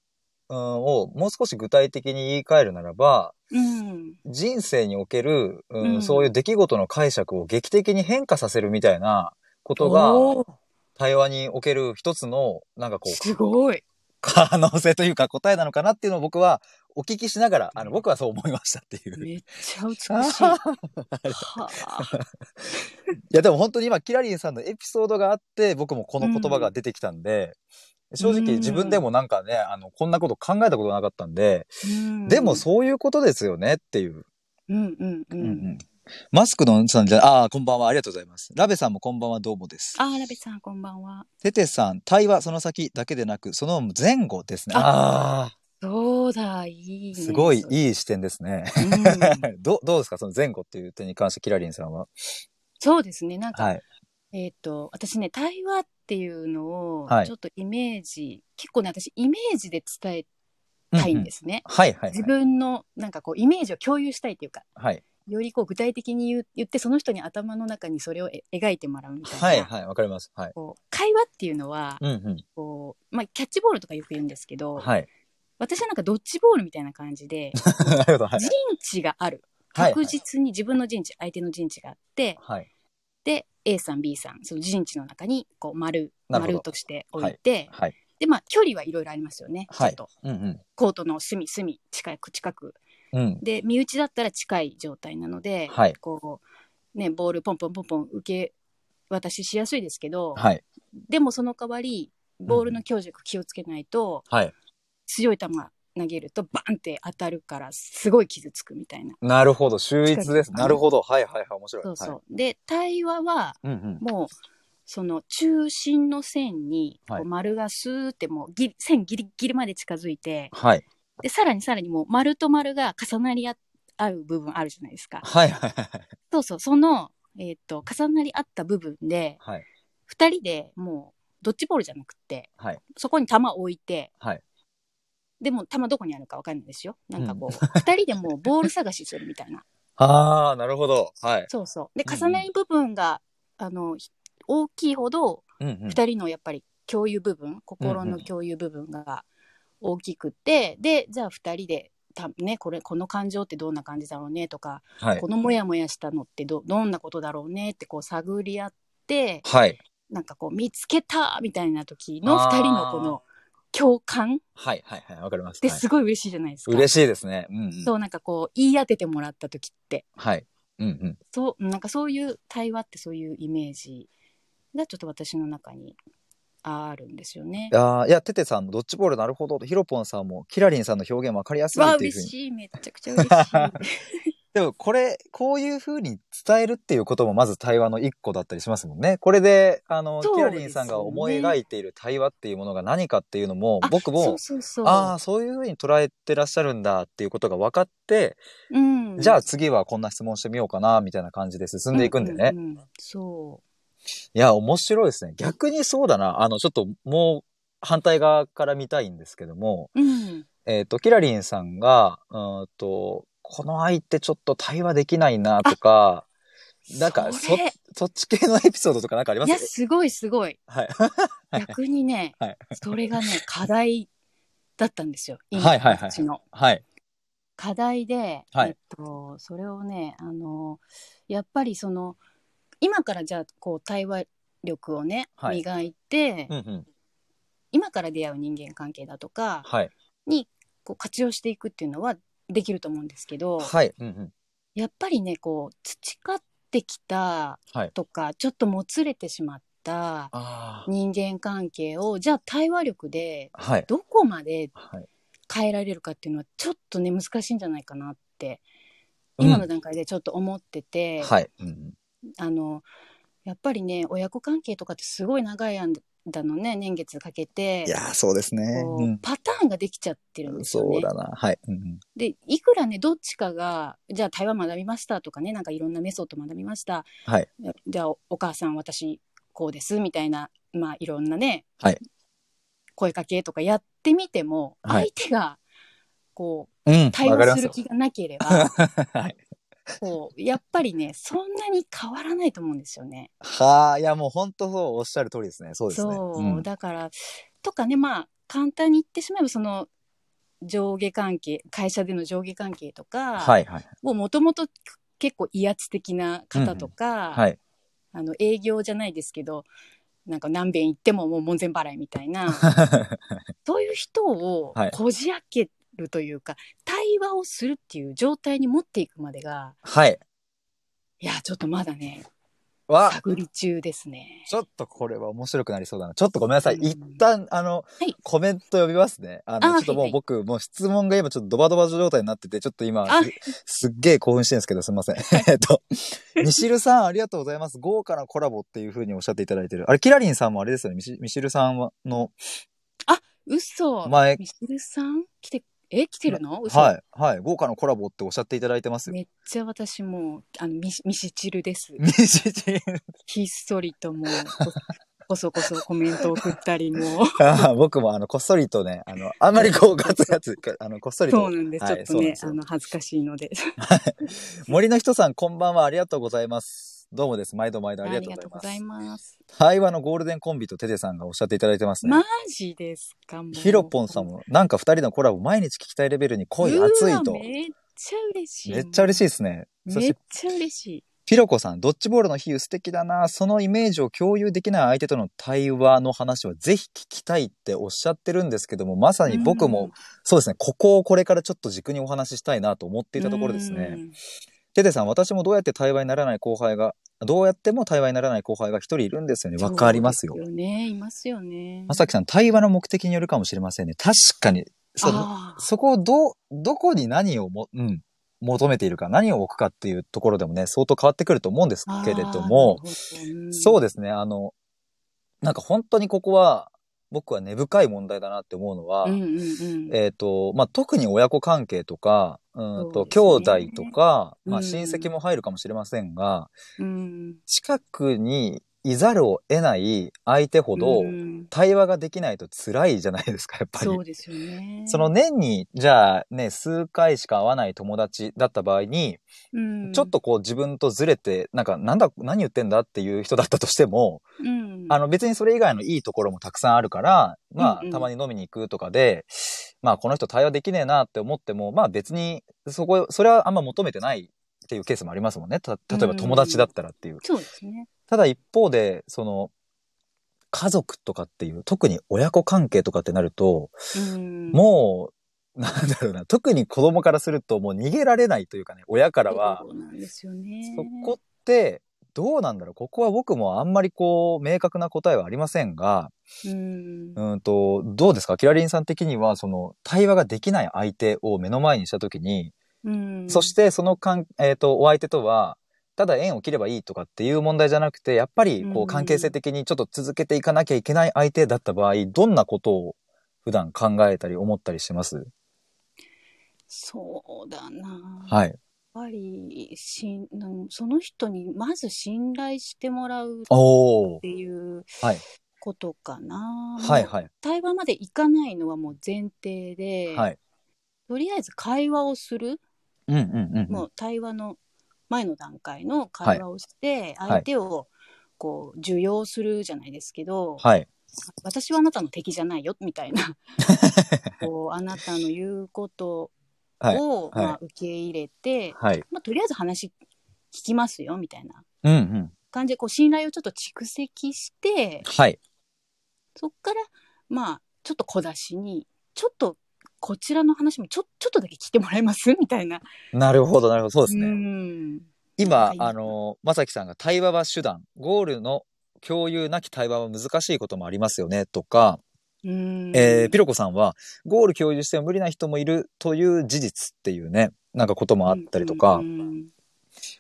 うん、をもう少し具体的に言い換えるならば、うん。人生における、うんうん。そういう出来事の解釈を劇的に変化させるみたいなことが、対話における一つの、なんかこう、すごい。可能性というか答えなのかなっていうのを僕はお聞きしながら、あの、僕はそう思いましたっていう。いめっちゃ美しい はあや、でも本当に今、キラリンさんのエピソードがあって、僕もこの言葉が出てきたんで、正直うん自分でもなんかね、あの、こんなこと考えたことなかったんで、うんでもそういうことですよねっていう。うんうんううんんうんマスクのさんじゃ、ああ、こんばんは、ありがとうございます。ラベさんもこんばんは、どうもです。あーラベさんこんばんはテテさん、対話その先だけでなく、その前後ですね。ああそうだいいねすごいいい視点ですね。うん どどうですか？その前後っていう点に関してキラリンさんは。そうですねなんか、はい。えっ、と私ね対話っていうのをはいちょっとイメージ、結構ね私イメージで伝えたいんですすね、はいはい、はい。自分のなんかこうイメージを共有したいっていうかはい。よりこう具体的に言う言ってその人に頭の中にそれをえ描いてもらうみたいな、はいはい、わかります。はい。こう会話っていうのはうんうん。こう、まあ、キャッチボールとかよく言うんですけど、はい。私はなんかドッジボールみたいな感じで、なるほど。はい陣。地がある。はい確実に自分の陣地、相手の陣地があって、はい。で、A さん、B さん、その陣地の中に、こう、丸、丸として置いて、はい。で、まあ、距離はいろいろありますよね。はいちょっと、うんうん。コートの隅、隅、近く、近く。うん。で、身内だったら近い状態なので、はいこう、ね、ボールポンポンポンポン受け渡ししやすいですけど、はい。でもその代わり、ボールの強弱気をつけないと、はい。強い球投げるとバンって当たるから、すごい傷つくみたいな。なるほど。秀逸です。なるほど。はいはいはい。面白い。そうそう。はいで、対話は。もう、その中心の線に、丸がスーってもうギリ、線ギリギリまで近づいて、はい。で、さらにさらにもう丸と丸が重なり合合う部分あるじゃないですか。はいはいはい。そうそう、その、えっ、と、重なり合った部分で、はい。二人でもう、ドッジボールじゃなくって、はい。そこに球を置いて、はい。でも球どこにあるかわかんないですよ。なんかこう、二、人でもうボール探しするみたいな。ああ、なるほど。はい。そうそう。で、重なり部分が、あの、ひ大きいほど。二人のやっぱり共有部分、心の共有部分が大きくて、で、じゃあ二人で、たね、これ、この感情ってどんな感じだろうねとか、はいこ。のモヤモヤしたのってど、どんなことだろうねってこう探り合って、はい。なんかこう見つけたみたいな時のあー二人のこの共感？はいはいはい。わかります。ってはいすごい嬉しいじゃないですか。嬉しいですね。うんうん。そうなんかこう言い当ててもらった時って、はい。うんうん。そう、なんかそういう対話ってそういうイメージがちょっと私の中にあるんですよね。ああ、いや、テテさんのドッジボールなるほどと、ヒロポンさんも、キラリンさんの表現わかりやすいっていうふうに。嬉しいめちゃくちゃ嬉しい。でも、これ、こういうふうに伝えるっていうことも、まず対話の一個だったりしますもんね。これで、あの、そうキラリンさんが思い描いている対話っていうものが何かっていうのも、あ僕も。ああ、そういうふうに捉えてらっしゃるんだっていうことが分かって、うん、じゃあ次はこんな質問してみようかな、みたいな感じで進んでいくんでね。うううんそいや、面白いですね。逆にそうだな。あの、ちょっともう反対側から見たいんですけども、う。うん。えっ、と、キラリンさんが、うーんと、この相手ちょっと対話できないなとか、なんか、そそっち系のエピソードとかなんかありまいや、すすごいすごい。はい。逆にね、はいそれがね、課題だったんですよ。今 はいはいはい私の。はい。課題で、はいえっと、それをね、あの、やっぱりその、今からじゃあ、こう、対話力をね、はい磨いて、うんうん。今から出会う人間関係だとかはい。に、こう、活用していくっていうのはできると思うんですけど、はい。うんうん。やっぱりね、こう、培ってきたはいとか、ちょっともつれてしまったあ人間関係を、じゃあ対話力であ。はい。どこまではい。変えられるかっていうのはちょっとね難しいんじゃないかなってうん今の段階でちょっと思ってて、はい。うんうん。あのやっぱりね親子関係とかってすごい長い間のね年月かけていやー、そうですね。こう。うんパターンができちゃってるんですよね。そうだな。はい。うんうん。でいくらねどっちかがじゃあ対話学びましたとかねなんかいろんなメソッド学びましたはい。じゃあおお母さん私こうですみたいなまあいろんなね、はい声かけとかやってみてもはい相手がこうん。う対わかりますよ話する気がなければ はい。こうやっぱりねそんなに変わらないと思うんですよね。はあ、いや、もう本当そう、おっしゃる通りですね。そうですね。そう、んだからとかねまあ簡単に言ってしまえばその上下関係会社での上下関係とかはいはい。をもともと結構威圧的な方とか、はい。あの営業じゃないですけどなんか何遍行ってももう門前払いみたいな そういう人をはいこじ開けるというか、対話をするっていう状態に持っていくまでがはい。いやちょっとまだねわ、探り中ですね。ちょっとこれは面白くなりそうだな。ちょっとごめんなさい。うん一旦、あの、はいコメント読みますね。あの、あちょっともはいはいう僕、もう質問が今ちょっとドバドバ状態になってて、ちょっと今、あすすっげえ興奮してるんですけど、すみません。えっと、ミシルさん、ありがとうございます。豪華なコラボっていう風におっしゃっていただいてる。あれ、キラリンさんもあれですよね。ミシミシルさんはの、嘘前ミシルさん？来てえ来てるの？嘘、はい、はい、豪華なコラボっておっしゃっていただいてますよ。めっちゃ私もうあのミシミシチルです。ミシチル。ひっそりともうここそこそコメントを送ったりもあ僕もあの、こっそりとね、あの、あんまりこう、ガツガツ、あの、こっそりと。そうなんです、はいちょっとねあの恥ずかしいので森の人さん、こんばんは。ありがとうございます。どうもです。毎度毎度あありがとうございます。対話のゴールデンコンビとテテさんがおっしゃっていただいてますね。マジですかもうヒロポンさんも、なんか二人のコラボ毎日聞きたいレベルに濃い熱いと。めっちゃ嬉しい。めっちゃ嬉しいですね。めってちゃ嬉しい。ピロコさん、ドッジボールの比喩素敵だな。そのイメージを共有できない相手との対話の話はぜひ聞きたいっておっしゃってるんですけども、まさに僕も、そうですね、ここをこれからちょっと軸にお話ししたいなと思っていたところですね。テテさん、私もどうやって対話にならない後輩が、どうやっても対話にならない後輩が一人いるんですよね。うん。わかりますよそう。ですよね。いますよね。まさきさん、対話の目的によるかもしれませんね。確かに、そそこをどう、どこに何をも、うん、求めているか、何を置くかっていうところでもね、相当変わってくると思うんですけれども、そうですすね、あの、なんか本当にここは、僕は根深い問題だなって思うのは、うんうんうん。えっ、と、まあ、特に親子関係とか、うんと、ね。弟とか、まあ、うん。親戚も入るかもしれませんが、うん。近くにいざるを得ない相手ほど、うん対話ができないと辛いじゃないですか、やっぱり。そうですよね。その年に、じゃあね、数回しか会わない友達だった場合に、うん、ちょっとこう自分とずれて、なんか、なんだ、何言ってんだっていう人だったとしても、うん、あの別にそれ以外のいいところもたくさんあるから、まあ、うんうんたまに飲みに行くとかで、まあ、この人対話できねえなって思っても、まあ別に、そこ、それはあんま求めてないっていうケースもありますもんね。た、例えば友達だったらっていう。そうですね。ただ一方で、その、家族とかっていう、特に親子関係とかってなると、うん、もう、なんだろうな、特に子供からするともう逃げられないというかね、親からはそ、うなんですよね。そこって、どうなんだろう。ここは僕もあんまりこう、明確な答えはありませんが、うん、うんと、どうですか？キラリンさん的には、その、対話ができない相手を目の前にしたときに、うん、そしてそのかん、えっ、と、お相手とは、ただ縁を切ればいいとかっていう問題じゃなくて、やっぱり、こう関係性的にちょっと続けていかなきゃいけない相手だった場合、どんなことを普段考えたり思ったりします？そうだな。はい。やっぱりしその人にまず信頼してもらうっ。ていうはい。ことかな。はいはい。対話までいかないのはもう前提で、はい。とりあえず会話をする、うんうんうん。もう対話の前の段階の会話をして、い相手をこう受容するじゃないですけど、はい。私はあなたの敵じゃないよみたいな こうあなたの言うことはい。を、はいまあ、受け入れて、はい。まあ、とりあえず話聞きますよみたいな。感じでこう信頼をちょっと蓄積してはい。そっからまあちょっと小出しにちょっとこちらの話もちょちょっとだけ聞いてもらえます？みたいな。なるほど、なるほど。そうですね。うん。今、はいあの、まさきさんが対話は手段、ゴールの共有なき対話は難しいこともありますよね、とか、うん。えーピロコさんは、ゴール共有しても無理な人もいるという事実っていうね、なんかこともあったりとか、うん。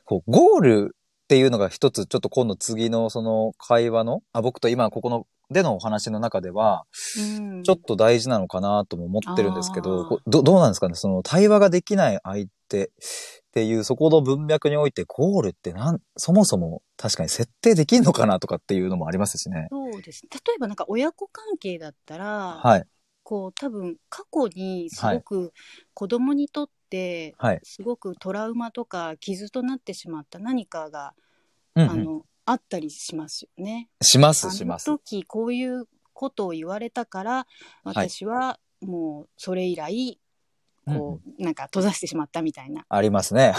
こうゴールっていうのが一つ、ちょっと今度次のその会話の、あ僕と今ここのでのお話の中では、うん。ちょっと大事なのかなとも思ってるんですけど、どどうなんですかね？その対話ができない相手っていうそこの文脈においてゴールってなん、そもそも確かに設定できんのかなとかっていうのもありますしね。そうです例えばなんか親子関係だったら、はい。こう多分過去にすごく子供にとってはい。すごくトラウマとか傷となってしまった何かが、うん、うん。あのあったりしますよね。します、します。時こういうことを言われたから私はもうそれ以来こう、なんか閉ざしてしまったみたいな。ありますね。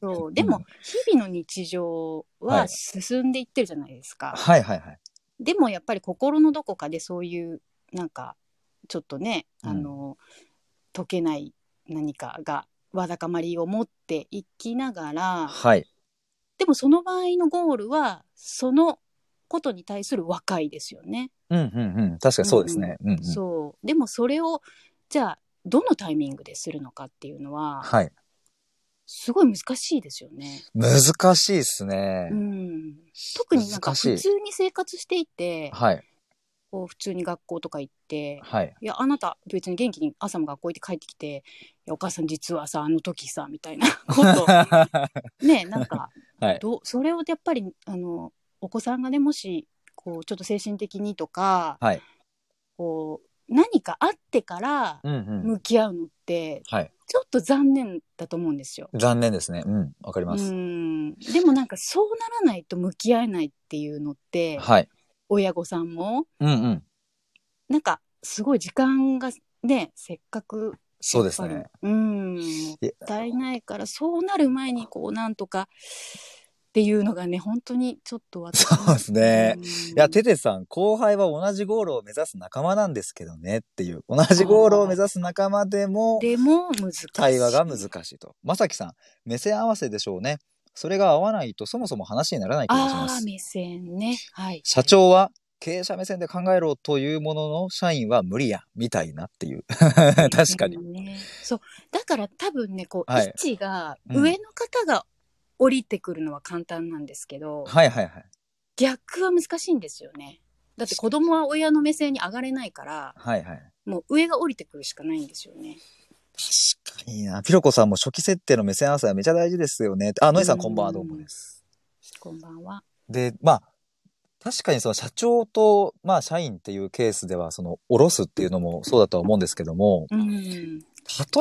そう でも日々の日常ははい進んでいってるじゃないですか。はいはいはい。でもやっぱり心のどこかでそういうなんかちょっとね、うんあの解けない何かがわだかまりを持っていきながらはい。でもその場合のゴールはそのことに対する和解ですよね。うんうんうん。確かにそうですね。うん、うん、そうでもそれをじゃあどのタイミングでするのかっていうのははい。すごい難しいですよね。難しいですね。うん、特になんか普通に生活していてはい。こう普通に学校とか行ってはい。いや、あなた別に元気に朝も学校行って帰ってきて、お母さん実はさ、あの時さ、みたいなこと。ね、なんか、はい。どうそれをやっぱり、あの、お子さんがね、もし、こう、ちょっと精神的にとか、はい。こう、何かあってからうんうん。向き合うのって、はい。ちょっと残念だと思うんですよ。残念ですね。うん。わかりまうす。ん。でもなんかそうならないと向き合えないっていうのって、はい。親御さんも、うんうん。なんかすごい時間がね、せっかくそうですね。りうん。もったいないから、そうなる前にこうなんとかっていうのがね、本当にちょっと私そうですね。うんいや、テテさん、後輩は同じゴールを目指す仲間なんですけどねっていう。同じゴールを目指す仲間でも、でも難しい。対話が難しいと。まさきさん、目線合わせでしょうね。それが合わないとそもそも話にならない気がしまああ、す。目線ね。はい。社長は経営者目線で考えろというものの、社員は無理や、みたいなっていう。確かに。ね。そう。だから多分ね、こう、はい位置が、うん上の方が降りてくるのは簡単なんですけど、はいはいはい。逆は難しいんですよね。だって子供は親の目線に上がれないから、はいはい。もう上が降りてくるしかないんですよね。確かにな。ピロコさんも初期設定の目線合わせはめちゃ大事ですよね。あ、ノイさんこんばんは、どうもです。こんばんは。で、まあ、確かにその社長と、まあ、社員っていうケースでは、その、下ろすっていうのもそうだとは思うんですけども、うん。例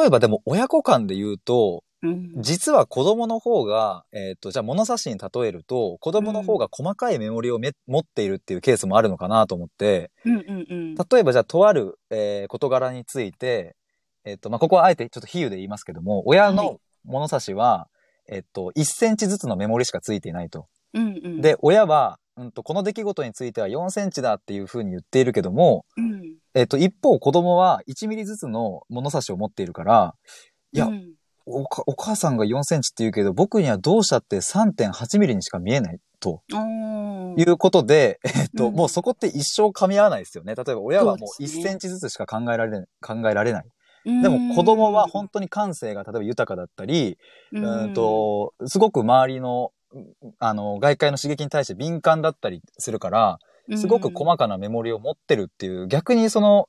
えばでも親子間で言うと、うん。実は子供の方が、えっ、と、じゃあ物差しに例えると、子供の方が細かいメモリをめ持っているっていうケースもあるのかなと思って、うんうんうん。例えばじゃあとある、えー事柄について、えっ、と、まあ、ここはあえてちょっと比喩で言いますけども、親はいの物差しは、えっ、と、1センチずつのメモリしかついていないと。うんうん。で、親は、うんと、この出来事については4センチだっていうふうに言っているけども、うん。えっ、と、一方子供は1ミリずつの物差しを持っているから、いやうんおかお母さんが4センチって言うけど、僕にはどうしたって3.8ミリにしか見えないということで、えっと、うんもうそこって一生噛み合わないですよね。例えば親はもう1そうですねセンチずつしか考えられない、考えられない。でも子供は本当に感性が例えば豊かだったり、ううんんと、すごく周りの、あの、外界の刺激に対して敏感だったりするから、すごく細かなメモリを持ってるっていう、逆にその、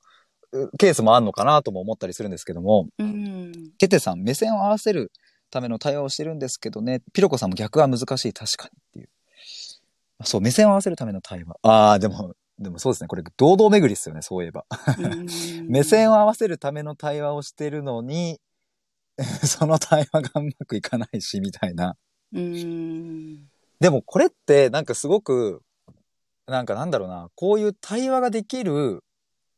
うケースもあるのかなとも思ったりするんですけども、うん。テテさん、目線を合わせるための対話をしてるんですけどね、ピロコさんも逆は難しい、確かにっていう。そう、目線を合わせるための対話。ああ、でも、でもそうですね。これ、堂々巡りですよね、そういえば。目線を合わせるための対話をしてるのに、その対話がうまくいかないし、みたいな。うん。でもこれってなんかすごく、なんかなんだろうな、こういう対話ができる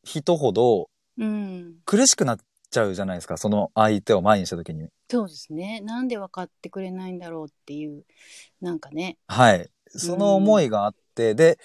人ほどうん。苦しくなっちゃうじゃないですか、その相手を前にした時に。そうですね。なんで分かってくれないんだろうっていう、なんかね。はい。その思いがあって、で、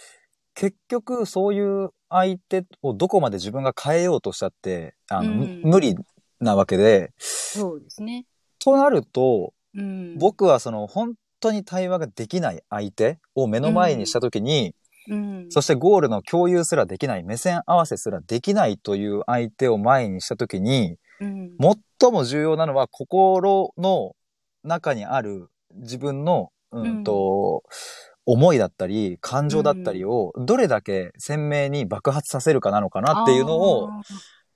結局そういう相手をどこまで自分が変えようとしたって、あの、うん無理なわけで、そうですね。となると、うん。僕はその本当に対話ができない相手を目の前にした時に、うん。そしてゴールの共有すらできない、目線合わせすらできないという相手を前にした時に、うん。最も重要なのは心の中にある自分の、うんと、思いだったり、感情だったりを、どれだけ鮮明に爆発させるかなのかなっていうのを、あ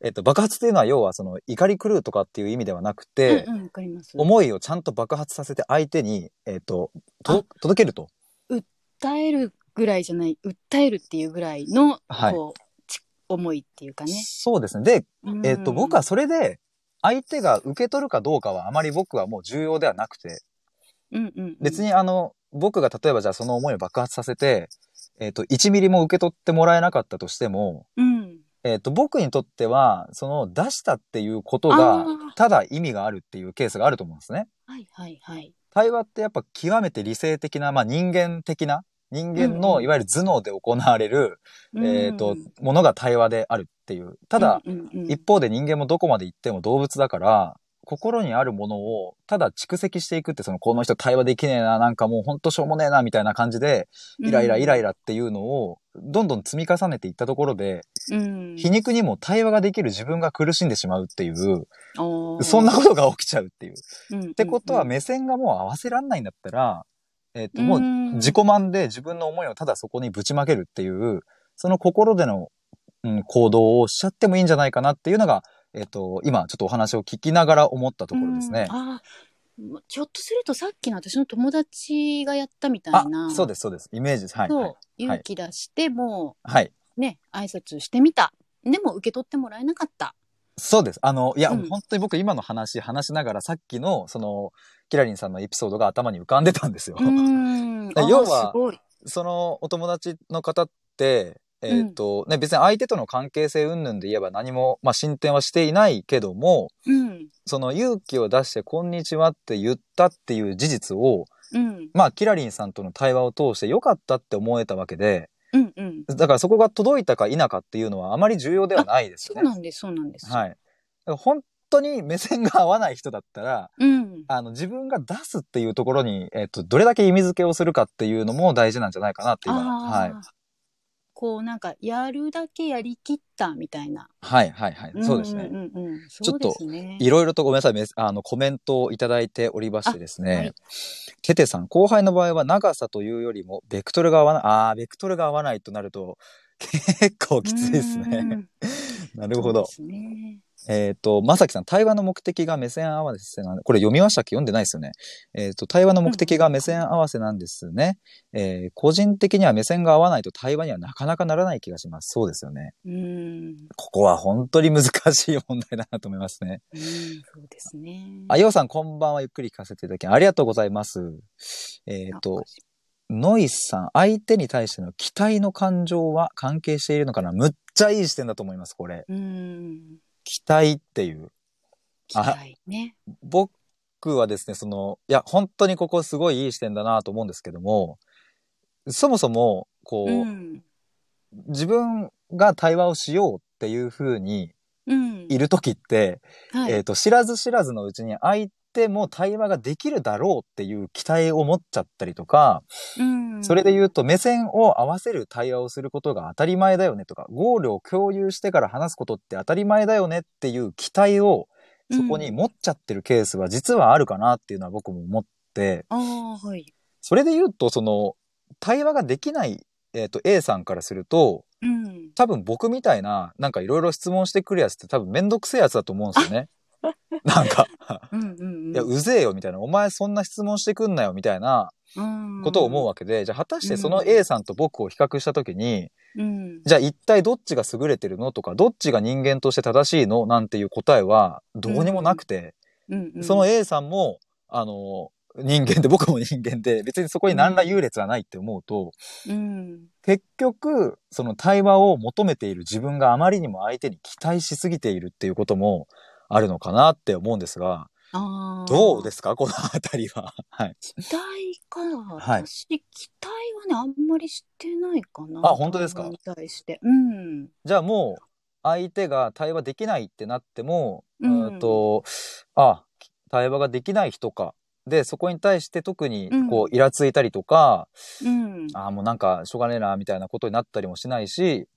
えっと、爆発っていうのは要はその怒り狂うとかっていう意味ではなくー、て、うんうん。思いをちゃんと爆発させて相手に、えっと、と届けると。訴えるぐらいじゃない、訴えるっていうぐらいの、はいこう、ち思いっていうかね。そうですね。で、えっと、僕はうそれで、相手が受け取るかどうかはあまり僕はもう重要ではなくて、ん、うんうんうん、別にあの、僕が例えばじゃあその思いを爆発させて、えっ、と、1ミリも受け取ってもらえなかったとしても、うん。えっ、と、僕にとっては、その出したっていうことあがー、ただ意味があるっていうケースがあると思うんですね。はいはいはい。対話ってやっぱ極めて理性的な、まあ人間的な、人間うんうんのいわゆる頭脳で行われる、えっ、と、ものが対話であるっていう。ただ、うんうんうん、一方で人間もどこまで行っても動物だから、心にあるものをただ蓄積していくって、その、この人対話できねえな、なんかもうほんとしょうもねえな、みたいな感じで、イライライライラっていうのを、どんどん積み重ねていったところで、うん、皮肉にも対話ができる自分が苦しんでしまうっていう、そんなことが起きちゃうっていう。ってことは目線がもう合わせらんないんだったら、えっ、と、もううん自己満で自分の思いをただそこにぶちまけるっていう、その心での、うん、行動をしちゃってもいいんじゃないかなっていうのが、えっ、と、今ちょっとお話を聞きながら思ったところですねうん。あーひょっとするとさっきの私の友達がやったみたあいな。、そうです、そうです。イメージです。はい。そうはい。勇気出してもはい。うね、挨拶してみた。でも受け取ってもらえなかった。そうです。あの、いや、うん本当に僕今の話、話しながらさっきの、その、キラリンさんのエピソードが頭に浮かんでたんですよ。要は。そのお友達の方って、えっ、と、ね、別に相手との関係性云々で言えば何も、まあ、進展はしていないけども、うん。その勇気を出して、こんにちはって言ったっていう事実を、うん。まあ、キラリンさんとの対話を通して良かったって思えたわけで、うんうん。だからそこが届いたか否かっていうのはあまり重要ではないですよね。そうなんです、そうなんです。はい。本当に目線が合わない人だったら、うん。あの、自分が出すっていうところに、えっ、と、どれだけ意味付けをするかっていうのも大事なんじゃないかなって今、はい。こうなんか、やるだけやりきったみたいな。はい、はい、はい。そうですね。んうんうんうん。ちょっといろいろとごめんなさい、めあの、コメントをいただいておりましてですね、はいテテさん、後輩の場合は長さというよりも、ベクトルが合わない、ああ、ベクトルが合わないとなると、結構きついですね。うん なるほど。ね。えっ、と、まさきさん、対話の目的が目線合わせなんこれ読みましたっけ？読んでないですよね。えっ、と、対話の目的が目線合わせなんですね。えー個人的には目線が合わないと対話にはなかなかならない気がします。そうですよね。うん。ここは本当に難しい問題だなと思いますね。うん、そうですね。あ、ようさん、こんばんは。ゆっくり聞かせていただき、ありがとうございます。えっ、と、ノイスさん、相手に対しての期待の感情は関係しているのかな？むっちゃいい視点だと思います、これ。うん。期待っていう。期待ね。僕はですね、その、いや、本当にここすごいいい視点だなと思うんですけども、そもそも、こう、うん。自分が対話をしようっていう風にうん。いる時って、はい。えっ、と、知らず知らずのうちに相手も対話ができるだろうっていう期待を持っちゃったりとか、うん。それで言うと目線を合わせる対話をすることが当たり前だよねとか、ゴールを共有してから話すことって当たり前だよねっていう期待をそこに持っちゃってるケースは実はあるかなっていうのは僕も思って。それで言うとその対話ができない、えっと A さんからすると、うん。多分僕みたいな、なんかいろいろ質問してくるやつって多分めんどくせえやつだと思うんですよね。なんか、うんうんうん。いや、うぜえよみたいな、お前そんな質問してくんなよみたいなうんことを思うわけで、じゃあ果たしてその A さんと僕を比較したときに、うん。じゃあ一体どっちが優れてるのとか、どっちが人間として正しいの？なんていう答えはどうにもなくて、うんうん。その A さんも、あの、人間で僕も人間で、別にそこに何ら優劣はないって思うと、うん。結局、その対話を求めている自分があまりにも相手に期待しすぎているっていうこともあるのかなって思うんですが、ああ。どうですか？このあたりは。はい。期待か。はい私、期待はね、あんまりしてないかな。あ本当ですか？に対して。うん。じゃあもう、相手が対話できないってなっても、ううんんと、あ、対話ができない人か。で、そこに対して特にうん、こう、イラついたりとか、うん。あもうなんか、しょうがねえな、みたいなことになったりもしないし、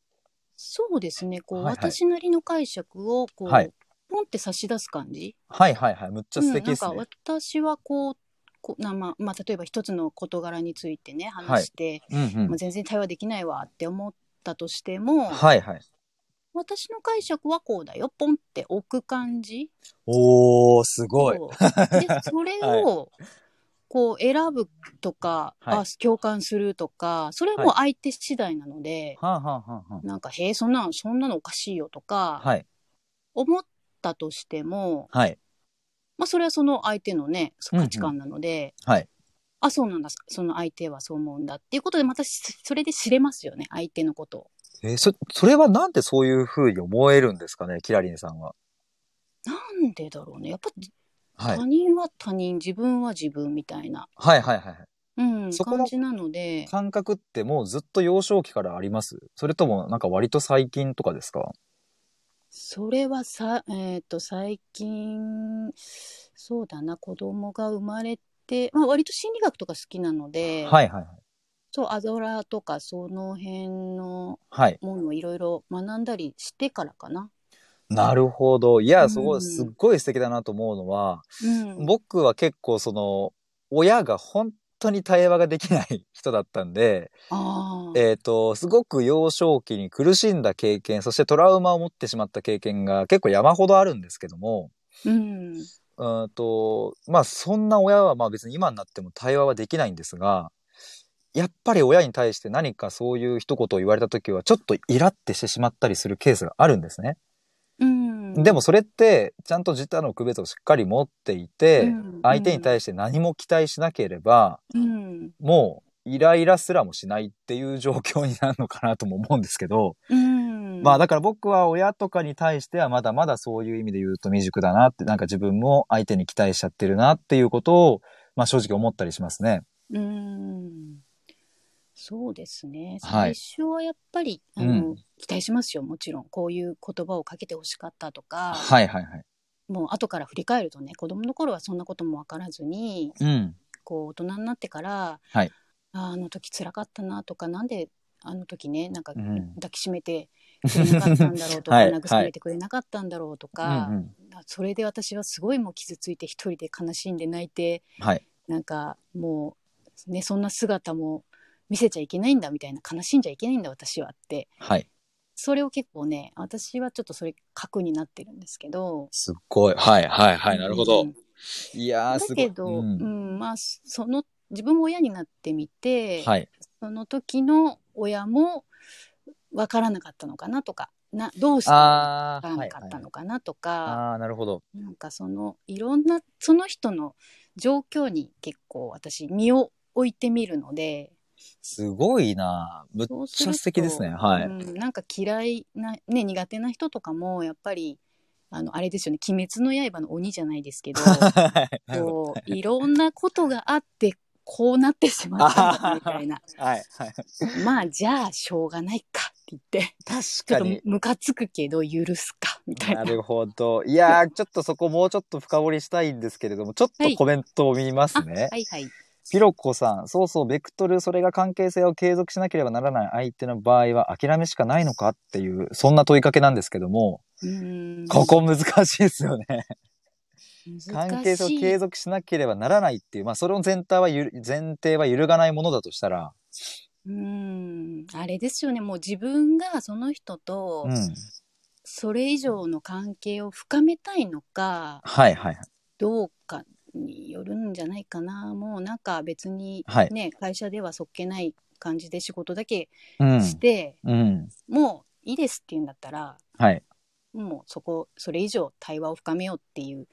そうですね。こう、はいはい私なりの解釈を、こう、はいポンって差し出す感じ？はいはいはい、むっちゃ素敵ですね。うん、なんか私はこう、こうなまあまあ、例えば一つの事柄についてね、話して、うんうんまあ、全然対話できないわって思ったとしても、はいはい。私の解釈はこうだよ、ポンって置く感じ？おー、すごい。で、それを、こう選ぶとか、はいあ共感するとか、それはもう相手次第なので、はあ、はあはあはなんか、へえ、そんなの、そんなのおかしいよとあ、か、はい。思ったとしても、はい。まあ、それはその相手のね、価値観なので、はい。あ、そうなんだ、その相手はそう思うんだっていうことで、またしそれで知れますよね、相手のことを。えーそ、それはなんでそういう風に思えるんですかね、キラリンさんは。なんでだろうね。やっぱ、はい。他人は他人、自分は自分みたいな、はいはいはいはい。うん、そこの感じなので、感覚ってもうずっと幼少期からあります？それともなんか割と最近とかですか？それはさ、えっ、と、最近、そうだな、子供が生まれて、まあ、割と心理学とか好きなので、はいはいはい。そう、アドラーとかその辺のはい。ものをいろいろ学んだりしてからかな。なるほど。いうや、んそこすっごい素敵だなと思うのは、うん。僕は結構その、親が本当に対話ができない人だったんで。えっ、と、すごく幼少期に苦しんだ経験、そしてトラウマを持ってしまった経験が結構山ほどあるんですけども、うん。うーんと、まあそんな親はまあ別に今になっても対話はできないんですが、やっぱり親に対して何かそういう一言を言われた時は、ちょっとイラってしてしまったりするケースがあるんですね。うん。でもそれって、ちゃんと自他の区別をしっかり持っていて、うん相手に対して何も期待しなければ、うん。もう、イライラすらもしないっていう状況になるのかなとも思うんですけど、うん。まあだから僕は親とかに対してはまだまだそういう意味で言うと未熟だなって、なんか自分も相手に期待しちゃってるなっていうことを、まあ正直思ったりしますね。うん。そうですね。はい最初はやっぱり、あの、うん期待しますよ、もちろん。こういう言葉をかけてほしかったとか、はいはいはい。もう後から振り返るとね、子供の頃はそんなことも分からずに、うん。こう大人になってから、はいあの時辛かったなとか、なんであの時ね、なんかうん抱きしめてくれなかったんだろうとか、はい慰めてくれなかったんだろうとか、うんうんそれで私はすごいもう傷ついて一人で悲しんで泣いて、はい。なんかもうねそんな姿も見せちゃいけないんだみたいな悲しんじゃいけないんだ私はってはい。それを結構ね私はちょっとそれ核になってるんですけどすっごい。はいはいはい。なるほど。うんいやー、だすごい。けど、ううんんまあその自分も親になってみて、はい。その時の親も分からなかったのかなとかなどうして分からはい、なかったはい。のかなとか、あー、なるほど。なんかそのいろんなその人の状況に結構私身を置いてみるのですごいなむっちゃ素敵ですね。はい。うん、なんか嫌いな、ね、苦手な人とかもやっぱりあのあれですよね「鬼滅の刃」の鬼じゃないですけど はい。こういろんなことがあってこうなってしまったみたいなはい。はい。まあじゃあしょうがないかって言って確ちょっとかに。ムカつくけど許すかみたいななるほど。いやー、ちょっとそこもうちょっと深掘りしたいんですけれども、ちょっとコメントを見ますね。はいはいピロコさん、そうそう、ベクトル、それが関係性を継続しなければならない相手の場合は諦めしかないのかっていう、そんな問いかけなんですけども、ここ難しいですよね。関係性を継続しなければならないっていう、まあ、それの前提はゆる、前提は揺るがないものだとしたら、うーんあれですよねもう自分がその人とうん。それ以上の関係を深めたいのかはいはいはい。どうかによるんじゃないかなもうなんか別にはいね、会社ではそっけない感じで仕事だけうん。して、うん。もういいですって言うんだったらはい。もうそこそれ以上対話を深めようっていう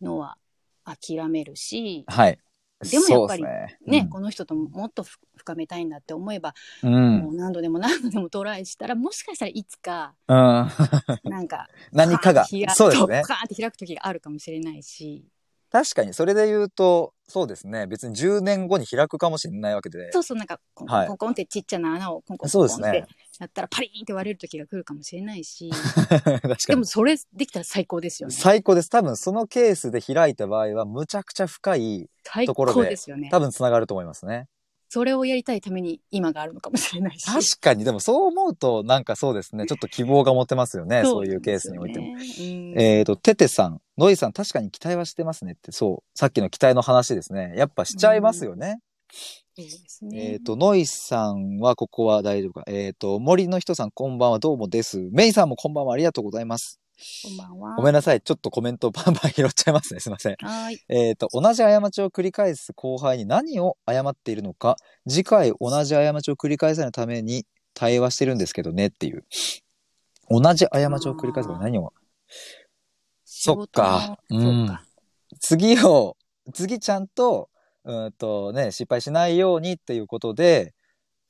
のは諦めるし、はい。でもやっぱりね、ね。この人ともっとふ深めたいんだって思えば、うん。もう何度でも何度でもトライしたらもしかしたらいつかうん。なんか 何かが そうですねパーンって開く時があるかもしれないし確かに、それで言うと、そうですね。別に10年後に開くかもしれないわけで。そうそうなんかコンコはいンコンコンってちっちゃな穴をコンコンそうですねコンってやったらパリーンって割れる時が来るかもしれないし 確かにでも。それできたら最高ですよね最高です。多分そのケースで開いた場合は、むちゃくちゃ深い、最ところで高ですよね多分繋がると思いますね。それをやりたいために今があるのかもしれないし確かに、でもそう思うと、なんかそうですね。ちょっと希望が持てますよね。そういうケースにおいても。えっ、と、テテさん、ノイさん、確かに期待はしてますねって、そう。さっきの期待の話ですね。やっぱしちゃいますよね。そうですねえっ、と、ノイさんはここは大丈夫か。えっ、と、森の人さん、こんばんは、どうもです。メイさんもこんばんは、ありがとうございます。こんばんは。ごめんなさい。ちょっとコメントバンバン拾っちゃいますね。すいません。はーい。えっ、と、同じ過ちを繰り返す後輩に何を謝っているのか、次回同じ過ちを繰り返さないために対話してるんですけどねっていう。同じ過ちを繰り返すから何を。そっか。うん。次を、次ちゃんと、うーんとね、失敗しないようにっていうことで、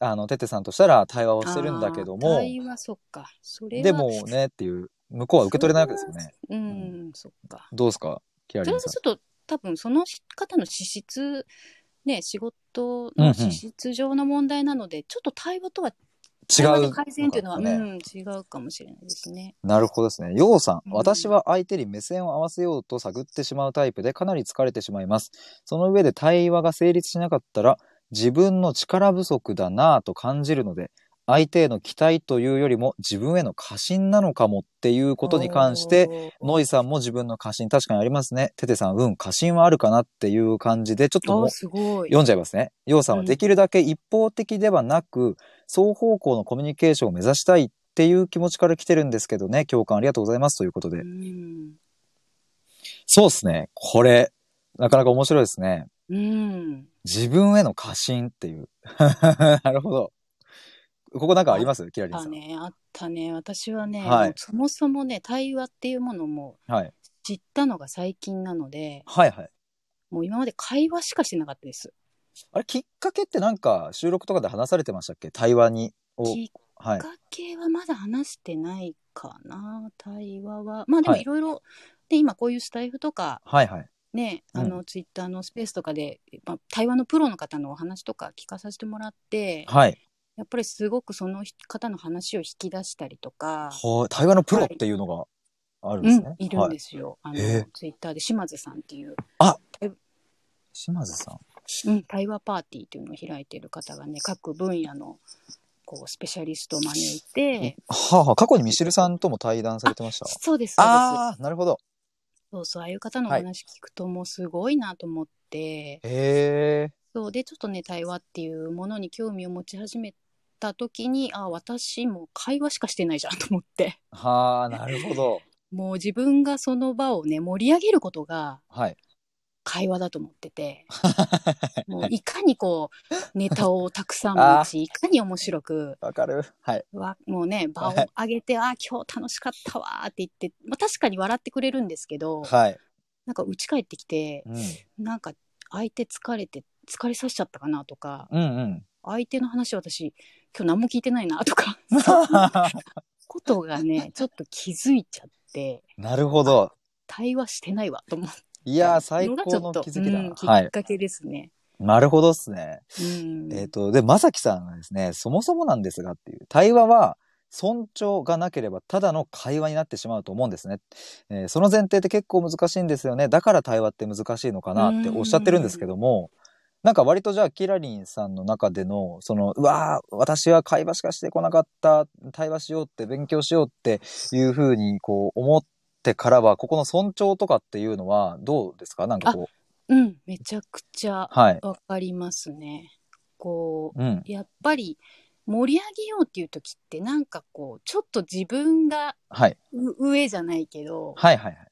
あの、ててさんとしたら対話をしてるんだけども、対話そっか。それはでもねっていう、向こうは受け取れないわけですよね。うんそっかどうですか？キラそれはリンさちょっと多分その方の資質ね仕事うんうんの資質上の問題なので、ちょっと対話とはん。違う改善っていうのは、ね。うん、違うかもしれないですね。なるほどですね。ようさん、うん私は相手に目線を合わせようと探ってしまうタイプでかなり疲れてしまいます。その上で対話が成立しなかったら自分の力不足だなぁと感じるので、相手への期待というよりも自分への過信なのかもっていうことに関して、ノイさんも自分の過信確かにありますね。テテさん、うん、過信はあるかなっていう感じで、ちょっともう。読んじゃいますね。ようさんはうんできるだけ一方的ではなく、双方向のコミュニケーションを目指したいっていう気持ちから来てるんですけどね、共感ありがとうございますということで。うんそうですね。これ、なかなか面白いですね。うん。自分への過信っていう。なるほど。ここなんかあります？キラリンさん。あったね、あったね。私はね、はいもうそもそもね、対話っていうものもはい。知ったのが最近なので、はいはい。もう今まで会話しかしてなかったです。あれ、きっかけってなんか収録とかで話されてましたっけ？対話に。をきっはい。かけはまだ話してないかな、対話は。まあでもはいいろいろ、で、今こういうスタイフとか、はいはい。ね、あうの、ツイッターのスペースとかで、まあ、対話のプロの方のお話とか聞かさせてもらって、はい。やっぱりすごくその方の話を引き出したりとか、はい。対話のプロっていうのがあるんですね。、うんいるんですすよ。あのへえ、ツイッターで島津さんっていう、島津さん。うん、対話パーティーっていうのを開いてる方がね、各分野の、こう、スペシャリストを招いて、はあ、はあ、過去にミシルさんとも対談されてました？そうです、そうです。ああ、なるほど。そうそう、ああいう方のお話聞くともうすごいなと思って、へえ。そうで、ちょっとね、対話っていうものに興味を持ち始めた時に、あ、私も会話しかしてないじゃんと思って、はあ、なるほど。もう自分がその場をね、盛り上げることがはい。会話だと思ってて、もういかにこう、ネタをたくさん持ち、いかに面白く、わかる。はい。わもうね、場を上げて、あ、今日楽しかったわーって言って、まあ確かに笑ってくれるんですけど、はい。なんか家帰ってきて、うん。なんか相手疲れて、疲れさせちゃったかなとか、うんうん。相手の話私、今日何も聞いてないなとか、ことがね、ちょっと気づいちゃって、なるほど。対話してないわと思って。いやー、最高の気づきだ。うんきはい。っかけですね。なるほどっすね。うん。えっ、と、で、まさきさんがですね、そもそもなんですがっていう、対話は尊重がなければただの会話になってしまうと思うんですね。えーその前提って結構難しいんですよね。だから対話って難しいのかなっておっしゃってるんですけども、なんか割とじゃあキラリンさんの中での、その、うわー私は会話しかしてこなかった、対話しようって、勉強しようっていうふうにこう思ってからは、ここの尊重とかっていうのはどうですか？なんかこう。うん、めちゃくちゃはい。わかりますね。こうん。う、やっぱり盛り上げようっていう時って、なんかこう、ちょっと自分がはい。う上じゃないけど、はいはいはい。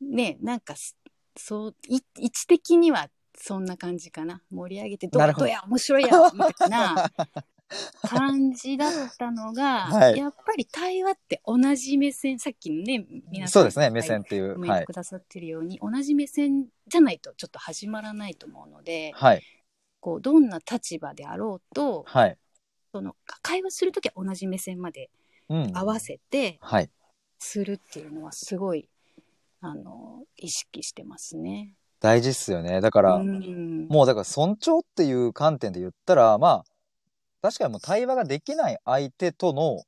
ね、なんかす、そう、い位置的にはそんな感じかな。盛り上げて、どうどうや、面白いや、みたいな 感じだったのが、はいやっぱり対話って同じ目線、さっきのね、皆さんそうですね、目線っていう。く。ださってるように、同じ目線じゃないとちょっと始まらないと思うので、はい。こう、どんな立場であろうと、はい。その、会話するときは同じ目線までうん。合わせてはい。するっていうのはすごい、あの、意識してますね。大事っすよね。だから、うんもうだから尊重っていう観点で言ったら、まあ、確かにもう対話ができない相手との、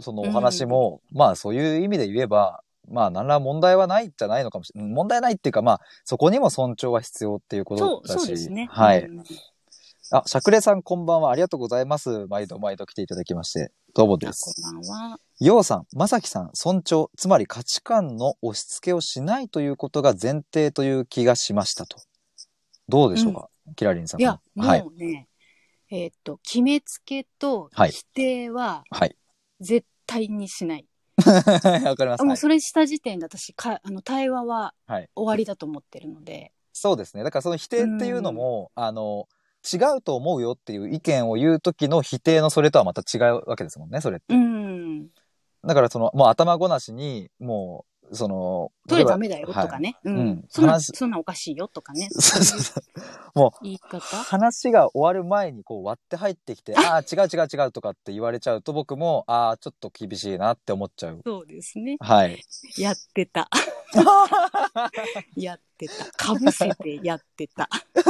そのお話も、まあそういう意味で言えば、まあ何ら問題はないじゃないのかもしれない。問題ないっていうか、まあそこにも尊重は必要っていうこそう、とだし。そうですね。はい。うんあ、しゃくれさんこんばんは。ありがとうございます。毎度毎度来ていただきまして。どうもであす。こんばんは。ようさん、まさきさん、尊重、つまり価値観の押し付けをしないということが前提という気がしましたと。どうでしょうか、キラリンさん。いや、はい。もうね、えーっと、決めつけとはい否定ははい。絶対にしない。わかります。あもうはいそれした時点で私か、あの、対話ははい終わりだと思ってるので。そうですね。だからその否定っていうのも、あの、違うと思うよっていう意見を言う時の否定のそれとはまた違うわけですもんね、それって。うん。だからその、もう頭ごなしに、もう、その、それ例えばダメだよとかね。ううんん。そんな、話そんなおかしいよとかね。そうそうそう。言い方？話が終わる前にこう割って入ってきて、ああ、違う違う違うとかって言われちゃうと僕も、ああ、ちょっと厳しいなって思っちゃう。そうですね。はい。やってた。やってた。かぶせてやってた。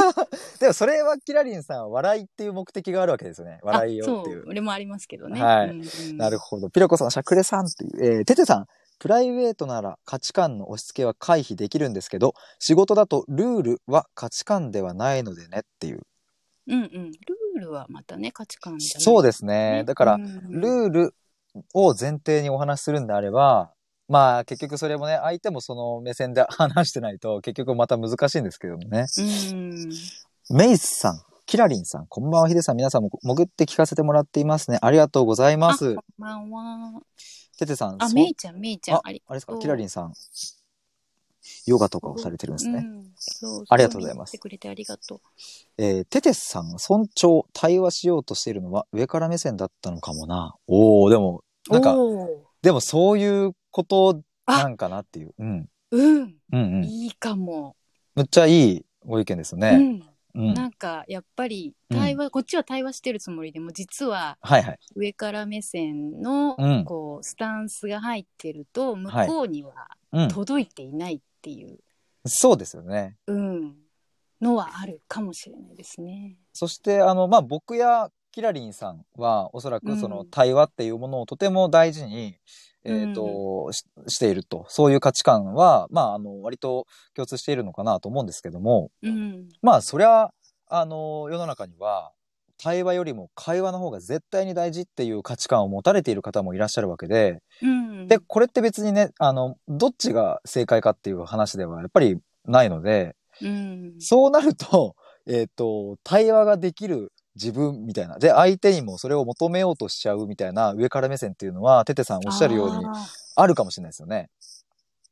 でもそれはキラリンさんは笑いっていう目的があるわけですよね。笑いあよっていうそ。れもありますけどね。はいうんうんなるほど。ピロコさん、しゃくれさんっていう。えー、テテさん、プライベートなら価値観の押し付けは回避できるんですけど、仕事だとルールは価値観ではないのでねっていう。うんうん。ルールはまたね、価値観じゃない。そうですね。だから、うんルールを前提にお話しするんであれば、まあ結局それもね、相手もその目線で話してないと結局また難しいんですけどもね。うん。メイスさん、キラリンさん、こんばんは、ヒデさん、皆さんも潜って聞かせてもらっていますね。ありがとうございますあ。こんばんは。テテさん、あ、めいちゃん、めいちゃん。ああれですか、キラリンさん。ヨガとかをされてるんですね。うん、そうありがとうございますてくれてありがとう。えーテテスさん、尊重、対話しようとしているのは上から目線だったのかもな。おー、でも、なんか、でもそういうことあなんかなっていう。うん。うん、うんうん。いいかも。むっちゃいいご意見ですようね。ん。うん。なんか、やっぱり、対話、こっちは対話してるつもりでも、実は、はいはい。上から目線の、うんこう、スタンスが入ってると、向こうにはうん。届いていないっていう、そうですよね。うん、のはあるかもしれないですね。そして、あの、まあ、僕やキラリンさんは、おそらくそのうん対話っていうものをとても大事に、えっ、と、ししていると。そういう価値観は、まあ、あの、割と共通しているのかなと思うんですけども、うん。まあ、そりゃ、あの、世の中には、対話よりも会話の方が絶対に大事っていう価値観を持たれている方もいらっしゃるわけで、うん。で、これって別にね、あの、どっちが正解かっていう話ではやっぱりないので、うん。そうなると、えっ、と、対話ができる自分みたいな。で、相手にもそれを求めようとしちゃうみたいな上から目線っていうのは、テテさんおっしゃるようにあるかもしれないですよね。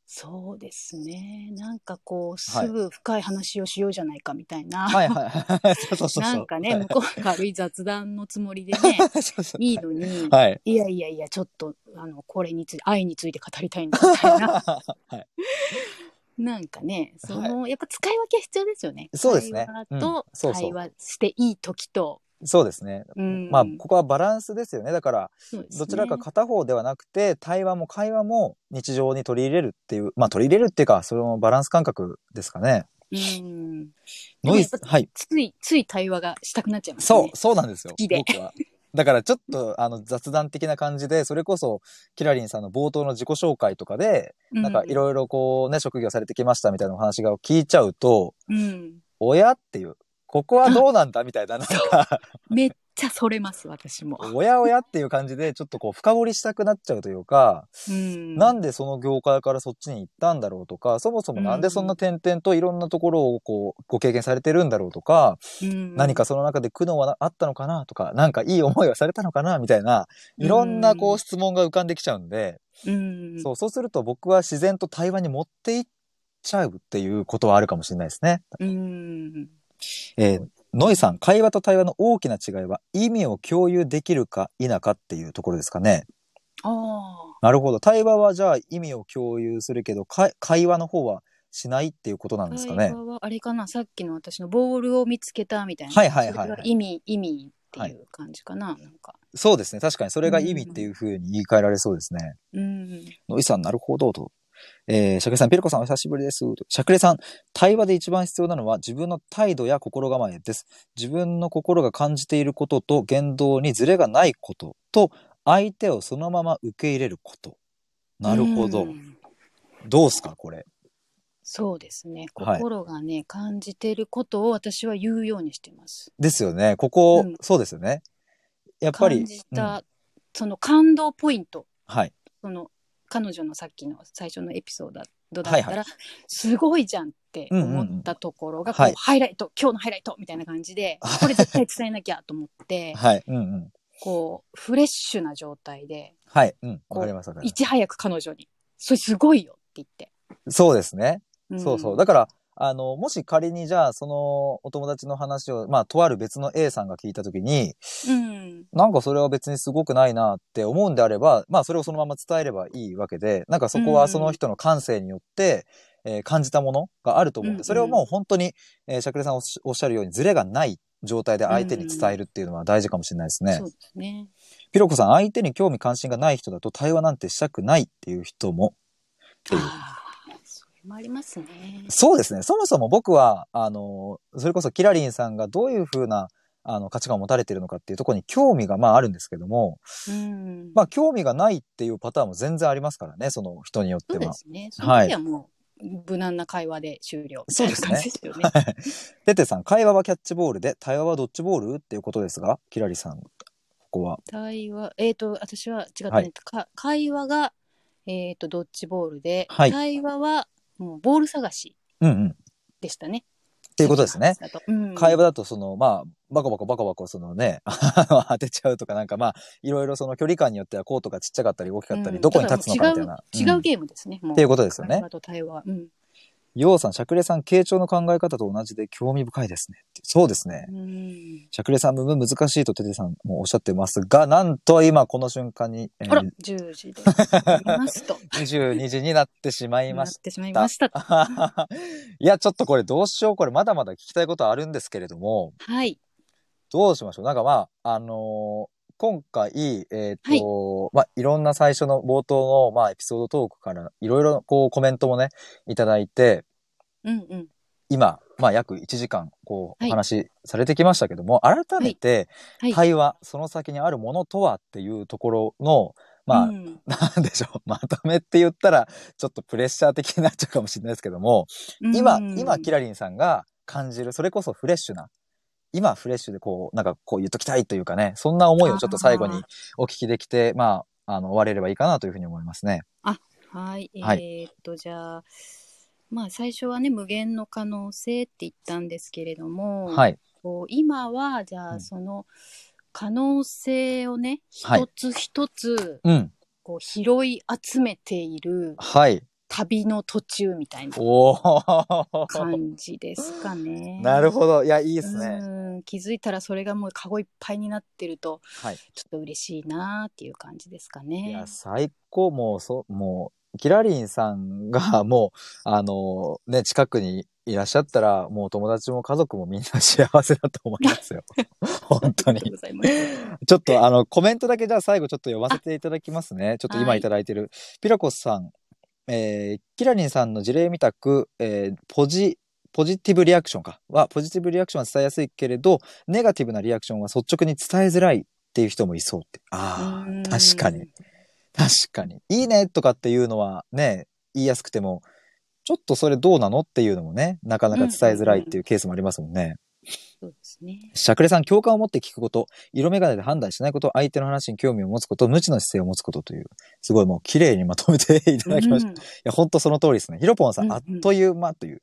そうですね。なんかこう、はいすぐ深い話をしようじゃないかみたいな。はいはいはい。そうそうそうそう。なんかね、向こうは軽い雑談のつもりでね、そうそういいのに、はい。いやいやいや、ちょっと、あの、これについて、愛について語りたいんだみたいな。はい。なんかね、その、やっぱ使い分け必要ですよね。そうですね会話とうんそうそう会話していい時と、そうですね。うん。まあ、ここはバランスですよね。だから、ねどちらか片方ではなくて、対話も会話も日常に取り入れるっていう、まあ取り入れるっていうか、そのバランス感覚ですかね。うん。でノイズ、はい。つい、つい対話がしたくなっちゃいますね。そう、そうなんですよ。好きで僕は。だからちょっとあの雑談的な感じで、それこそキラリンさんの冒頭の自己紹介とかで、うなんかいろいろこうね、職業されてきましたみたいなお話が聞いちゃうと、うん。親っていう、ここはどうなんだ？みたいな、なんか、めっ ちゃそれます、私も。親親っていう感じでちょっとこう深掘りしたくなっちゃうというか、うん。なんでその業界からそっちに行ったんだろうとか、そもそもなんでそんな点々といろんなところをこうご経験されてるんだろうとか、うん何かその中で苦悩はあったのかなとか、なんかいい思いはされたのかなみたいな、いろんなこううん質問が浮かんできちゃうんで、うん。そう、そうすると僕は自然と対話に持っていっちゃうっていうことはあるかもしれないですね。うん。えーノイさん、会話と対話の大きな違いは意味を共有できるか否かっていうところですかね。ああ。なるほど。対話はじゃあ意味を共有するけど、か会話の方はしないっていうことなんですかね会。話はあれかなさっきの私のボールを見つけたみたいな。はいはいはいはい意味、意味っていう感じかな、なんか。そうですね。確かにそれが意味っていうふうに言い換えられそうですね。うん。ノイさん、なるほど、と。えー、シャクレさん、ピルコさん、お久しぶりです。とシャクレさん、対話で一番必要なのは自分の態度や心構えです。自分の心が感じていることと言動にズレがないことと、相手をそのまま受け入れること。なるほど。うんどうすか、これ？そうですね。はい心がね、感じてることを私は言うようにしてます。ですよね。ここ、うんそうですよね。やっぱり。感じうんた、その感動ポイント。はい。その彼女のさっきの最初のエピソードだったら、はいはいすごいじゃんって思ったところが、こうはいハイライト今日のハイライトみたいな感じで これ絶対伝えなきゃと思ってはい。うんうん。こうフレッシュな状態ではい。うん。わかりますいち早く彼女に「それすごいよ」って言って。そうですね。んそうそう。だから、あの、もし仮にじゃあ、そのお友達の話を、まあ、とある別の A さんが聞いたときに、うんなんかそれは別にすごくないなって思うんであれば、まあ、それをそのまま伝えればいいわけで、なんかそこはその人の感性によって、えー感じたものがあると思うんで、うんうんそれをもう本当に、えー、シャクレさんおっしゃるようにズレがない状態で相手に伝えるっていうのは大事かもしれないですね。そうですね。ピロコさん、相手に興味関心がない人だと対話なんてしたくないっていう人も、っていう。ありますね。そうですね。そもそも僕は、あの、それこそキラリンさんがどういうふうな、あの、価値観を持たれているのかっていうところに興味が、まああるんですけども、うんまあ興味がないっていうパターンも全然ありますからね、その人によっては。そうですね。その時はもう、無難な会話で終了みたいな感じですよね。テテさん、会話はキャッチボールで、対話はドッジボールっていうことですが、キラリさん、ここは。対話、えっ、と、私は違ったね、はいか会話が、えっ、と、ドッジボールで、はい対話は、もう、ボール探しうんうん。っでしたね。ていうことですね。会話だと、その、まあ、バコバコバコバコ、そのね、当てちゃうとか、なんかまあ、いろいろその距離感によってはコートがちっちゃかったり大きかったり、うんどこに立つのかみたいな。違う違ううんゲームですね。もうっていうことですよね会話と対話。うん。ようさん、しゃくれさん、傾聴の考え方と同じで興味深いですね。そうですね。うん。しゃくれさん、むむ難しいとててさんもおっしゃってますが、なんと今この瞬間に、えーあら、10時でますと。22時になってしまいましなってしまいました。た。いや、ちょっとこれどうしよう。これまだまだ聞きたいことあるんですけれども、はい。どうしましょう。なんかまあ、あのー今回、えっ、と、まあ、いろんな最初の冒頭の、まあ、エピソードトークから、いろいろこうコメントもね、いただいて、うんうん。今、まあ、約1時間、こう、はいお話しされてきましたけども、改めて、はい。対話、その先にあるものとはっていうところの、まあ、うんなんでしょう、まとめって言ったら、ちょっとプレッシャー的になっちゃうかもしれないですけども、今、うん今、キラリンさんが感じる、それこそフレッシュな、今フレッシュでこう、なんかこう言っときたいというかね、そんな思いをちょっと最後にお聞きできて、まあ、あの、終われればいいかなというふうに思いますね。はい。えはいーっと、じゃあ、まあ、最初はね、無限の可能性って言ったんですけれども、はい。こう今は、じゃあ、うんその可能性をね、はい一つ一つ、うん。こう拾い集めているはい。旅の途中みたいな。感じですかね。なるほど。いや、いいですね。うん気づいたらそれがもうカゴいっぱいになってるとはい。ちょっと嬉しいなっていう感じですかいねや、。最高。もう、そう、もう、キラリンさんが、もう、あの、ね、近くにいらっしゃったら、もう友達も家族もみんな幸せだと思いますよ。本当に。ちょっとあの、コメントだけじゃあ最後ちょっと読ませていただきますね。ちょっと今はいいただいてる。ピラコスさん、えー、キラリンさんの事例みたく、えー、ポジ、ポジティブリアクションか。は、ポジティブリアクションは伝えやすいけれど、ネガティブなリアクションは率直に伝えづらいっていう人もいそうって。あうんあ、確かに。。確かに。いいねとかっていうのはね、言いやすくても、ちょっとそれどうなのっていうのもね、なかなか伝えづらいっていうケースもありますもんね。そうですね。しゃくれさん、共感を持って聞くこと、色眼鏡で判断しないこと、相手の話に興味を持つこと、無知の姿勢を持つことという、すごいもう綺麗にまとめて いただきました。いうんや、ほんとその通りですね。ひろぽんさん、うんうんあっという間という。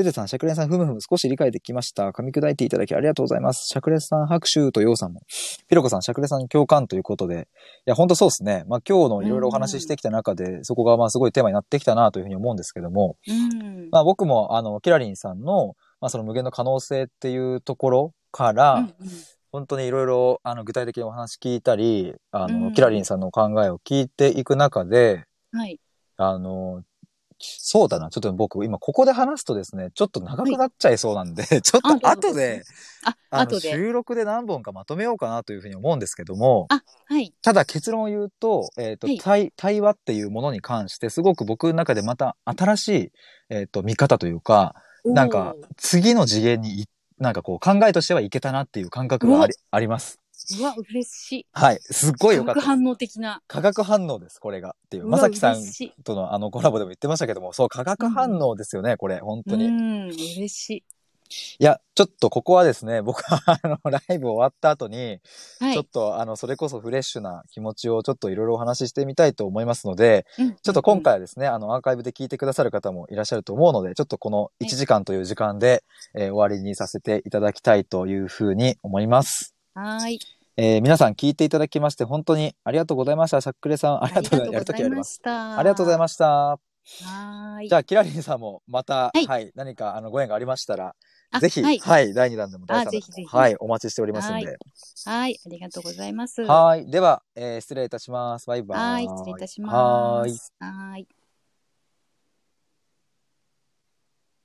ててさん、しゃくれさん、ふむふむ少し理解できました。噛み砕いていただきありがとうございます。しゃくれさん、拍手とようさんも。ピロコさん、しゃくれさん、共感ということで。いや、ほんとそうですね。まあ今日のいろいろお話ししてきた中で、そこがまあすごいテーマになってきたなというふうに思うんですけども、うん。まあ僕も、あの、キラリンさんの、まあその無限の可能性っていうところから、うんうん本当にいろいろあの具体的にお話聞いたり、あの、うんキラリンさんの考えを聞いていく中で、はい。あの、そうだな、ちょっと僕今ここで話すとですね、ちょっと長くなっちゃいそうなんで、ちょっと後で、あ、あの後で。収録で何本かまとめようかなというふうに思うんですけども、あ、はい。ただ結論を言うと、えっ、と、はい対、対話っていうものに関して、すごく僕の中でまた新しい、えっ、と、見方というか、なんか次の次元にい、なんかこう考えとしてはいけたなっていう感覚があり、あります。うわ、嬉しい。はい。すっごい良かっ。化学反応的な。化学反応です、これが。っていう。うわまさきさん嬉しいとのあのコラボでも言ってましたけども、そう、化学反応ですよね、これ、本当に。いうん、嬉しい。や、ちょっとここはですね、僕は、あの、ライブ終わった後に、はい。ちょっと、あの、それこそフレッシュな気持ちをちょっといろいろお話ししてみたいと思いますので、うんちょっと今、回はですね、あの、アーカイブで聞いてくださる方もいらっしゃると思うので、ちょっとこの1時間という時間で、えー終わりにさせていただきたいというふうに思います。うんはーい。えー皆さん聞いていただきまして、本当にありがとうございました。しゃっくれさん、ありがとうございま。した。ありがとうございました。はーい。じゃあ、キラリンさんもまた、はいはい、何かあのご縁がありましたら、あぜひ、ははいい、第2弾でも第3弾でもあぜひぜひはい、お待ちしておりますので。はい。ありがとうございます。はい。では、えー失礼いたします。バイバイ。はい。失礼いたします。はい。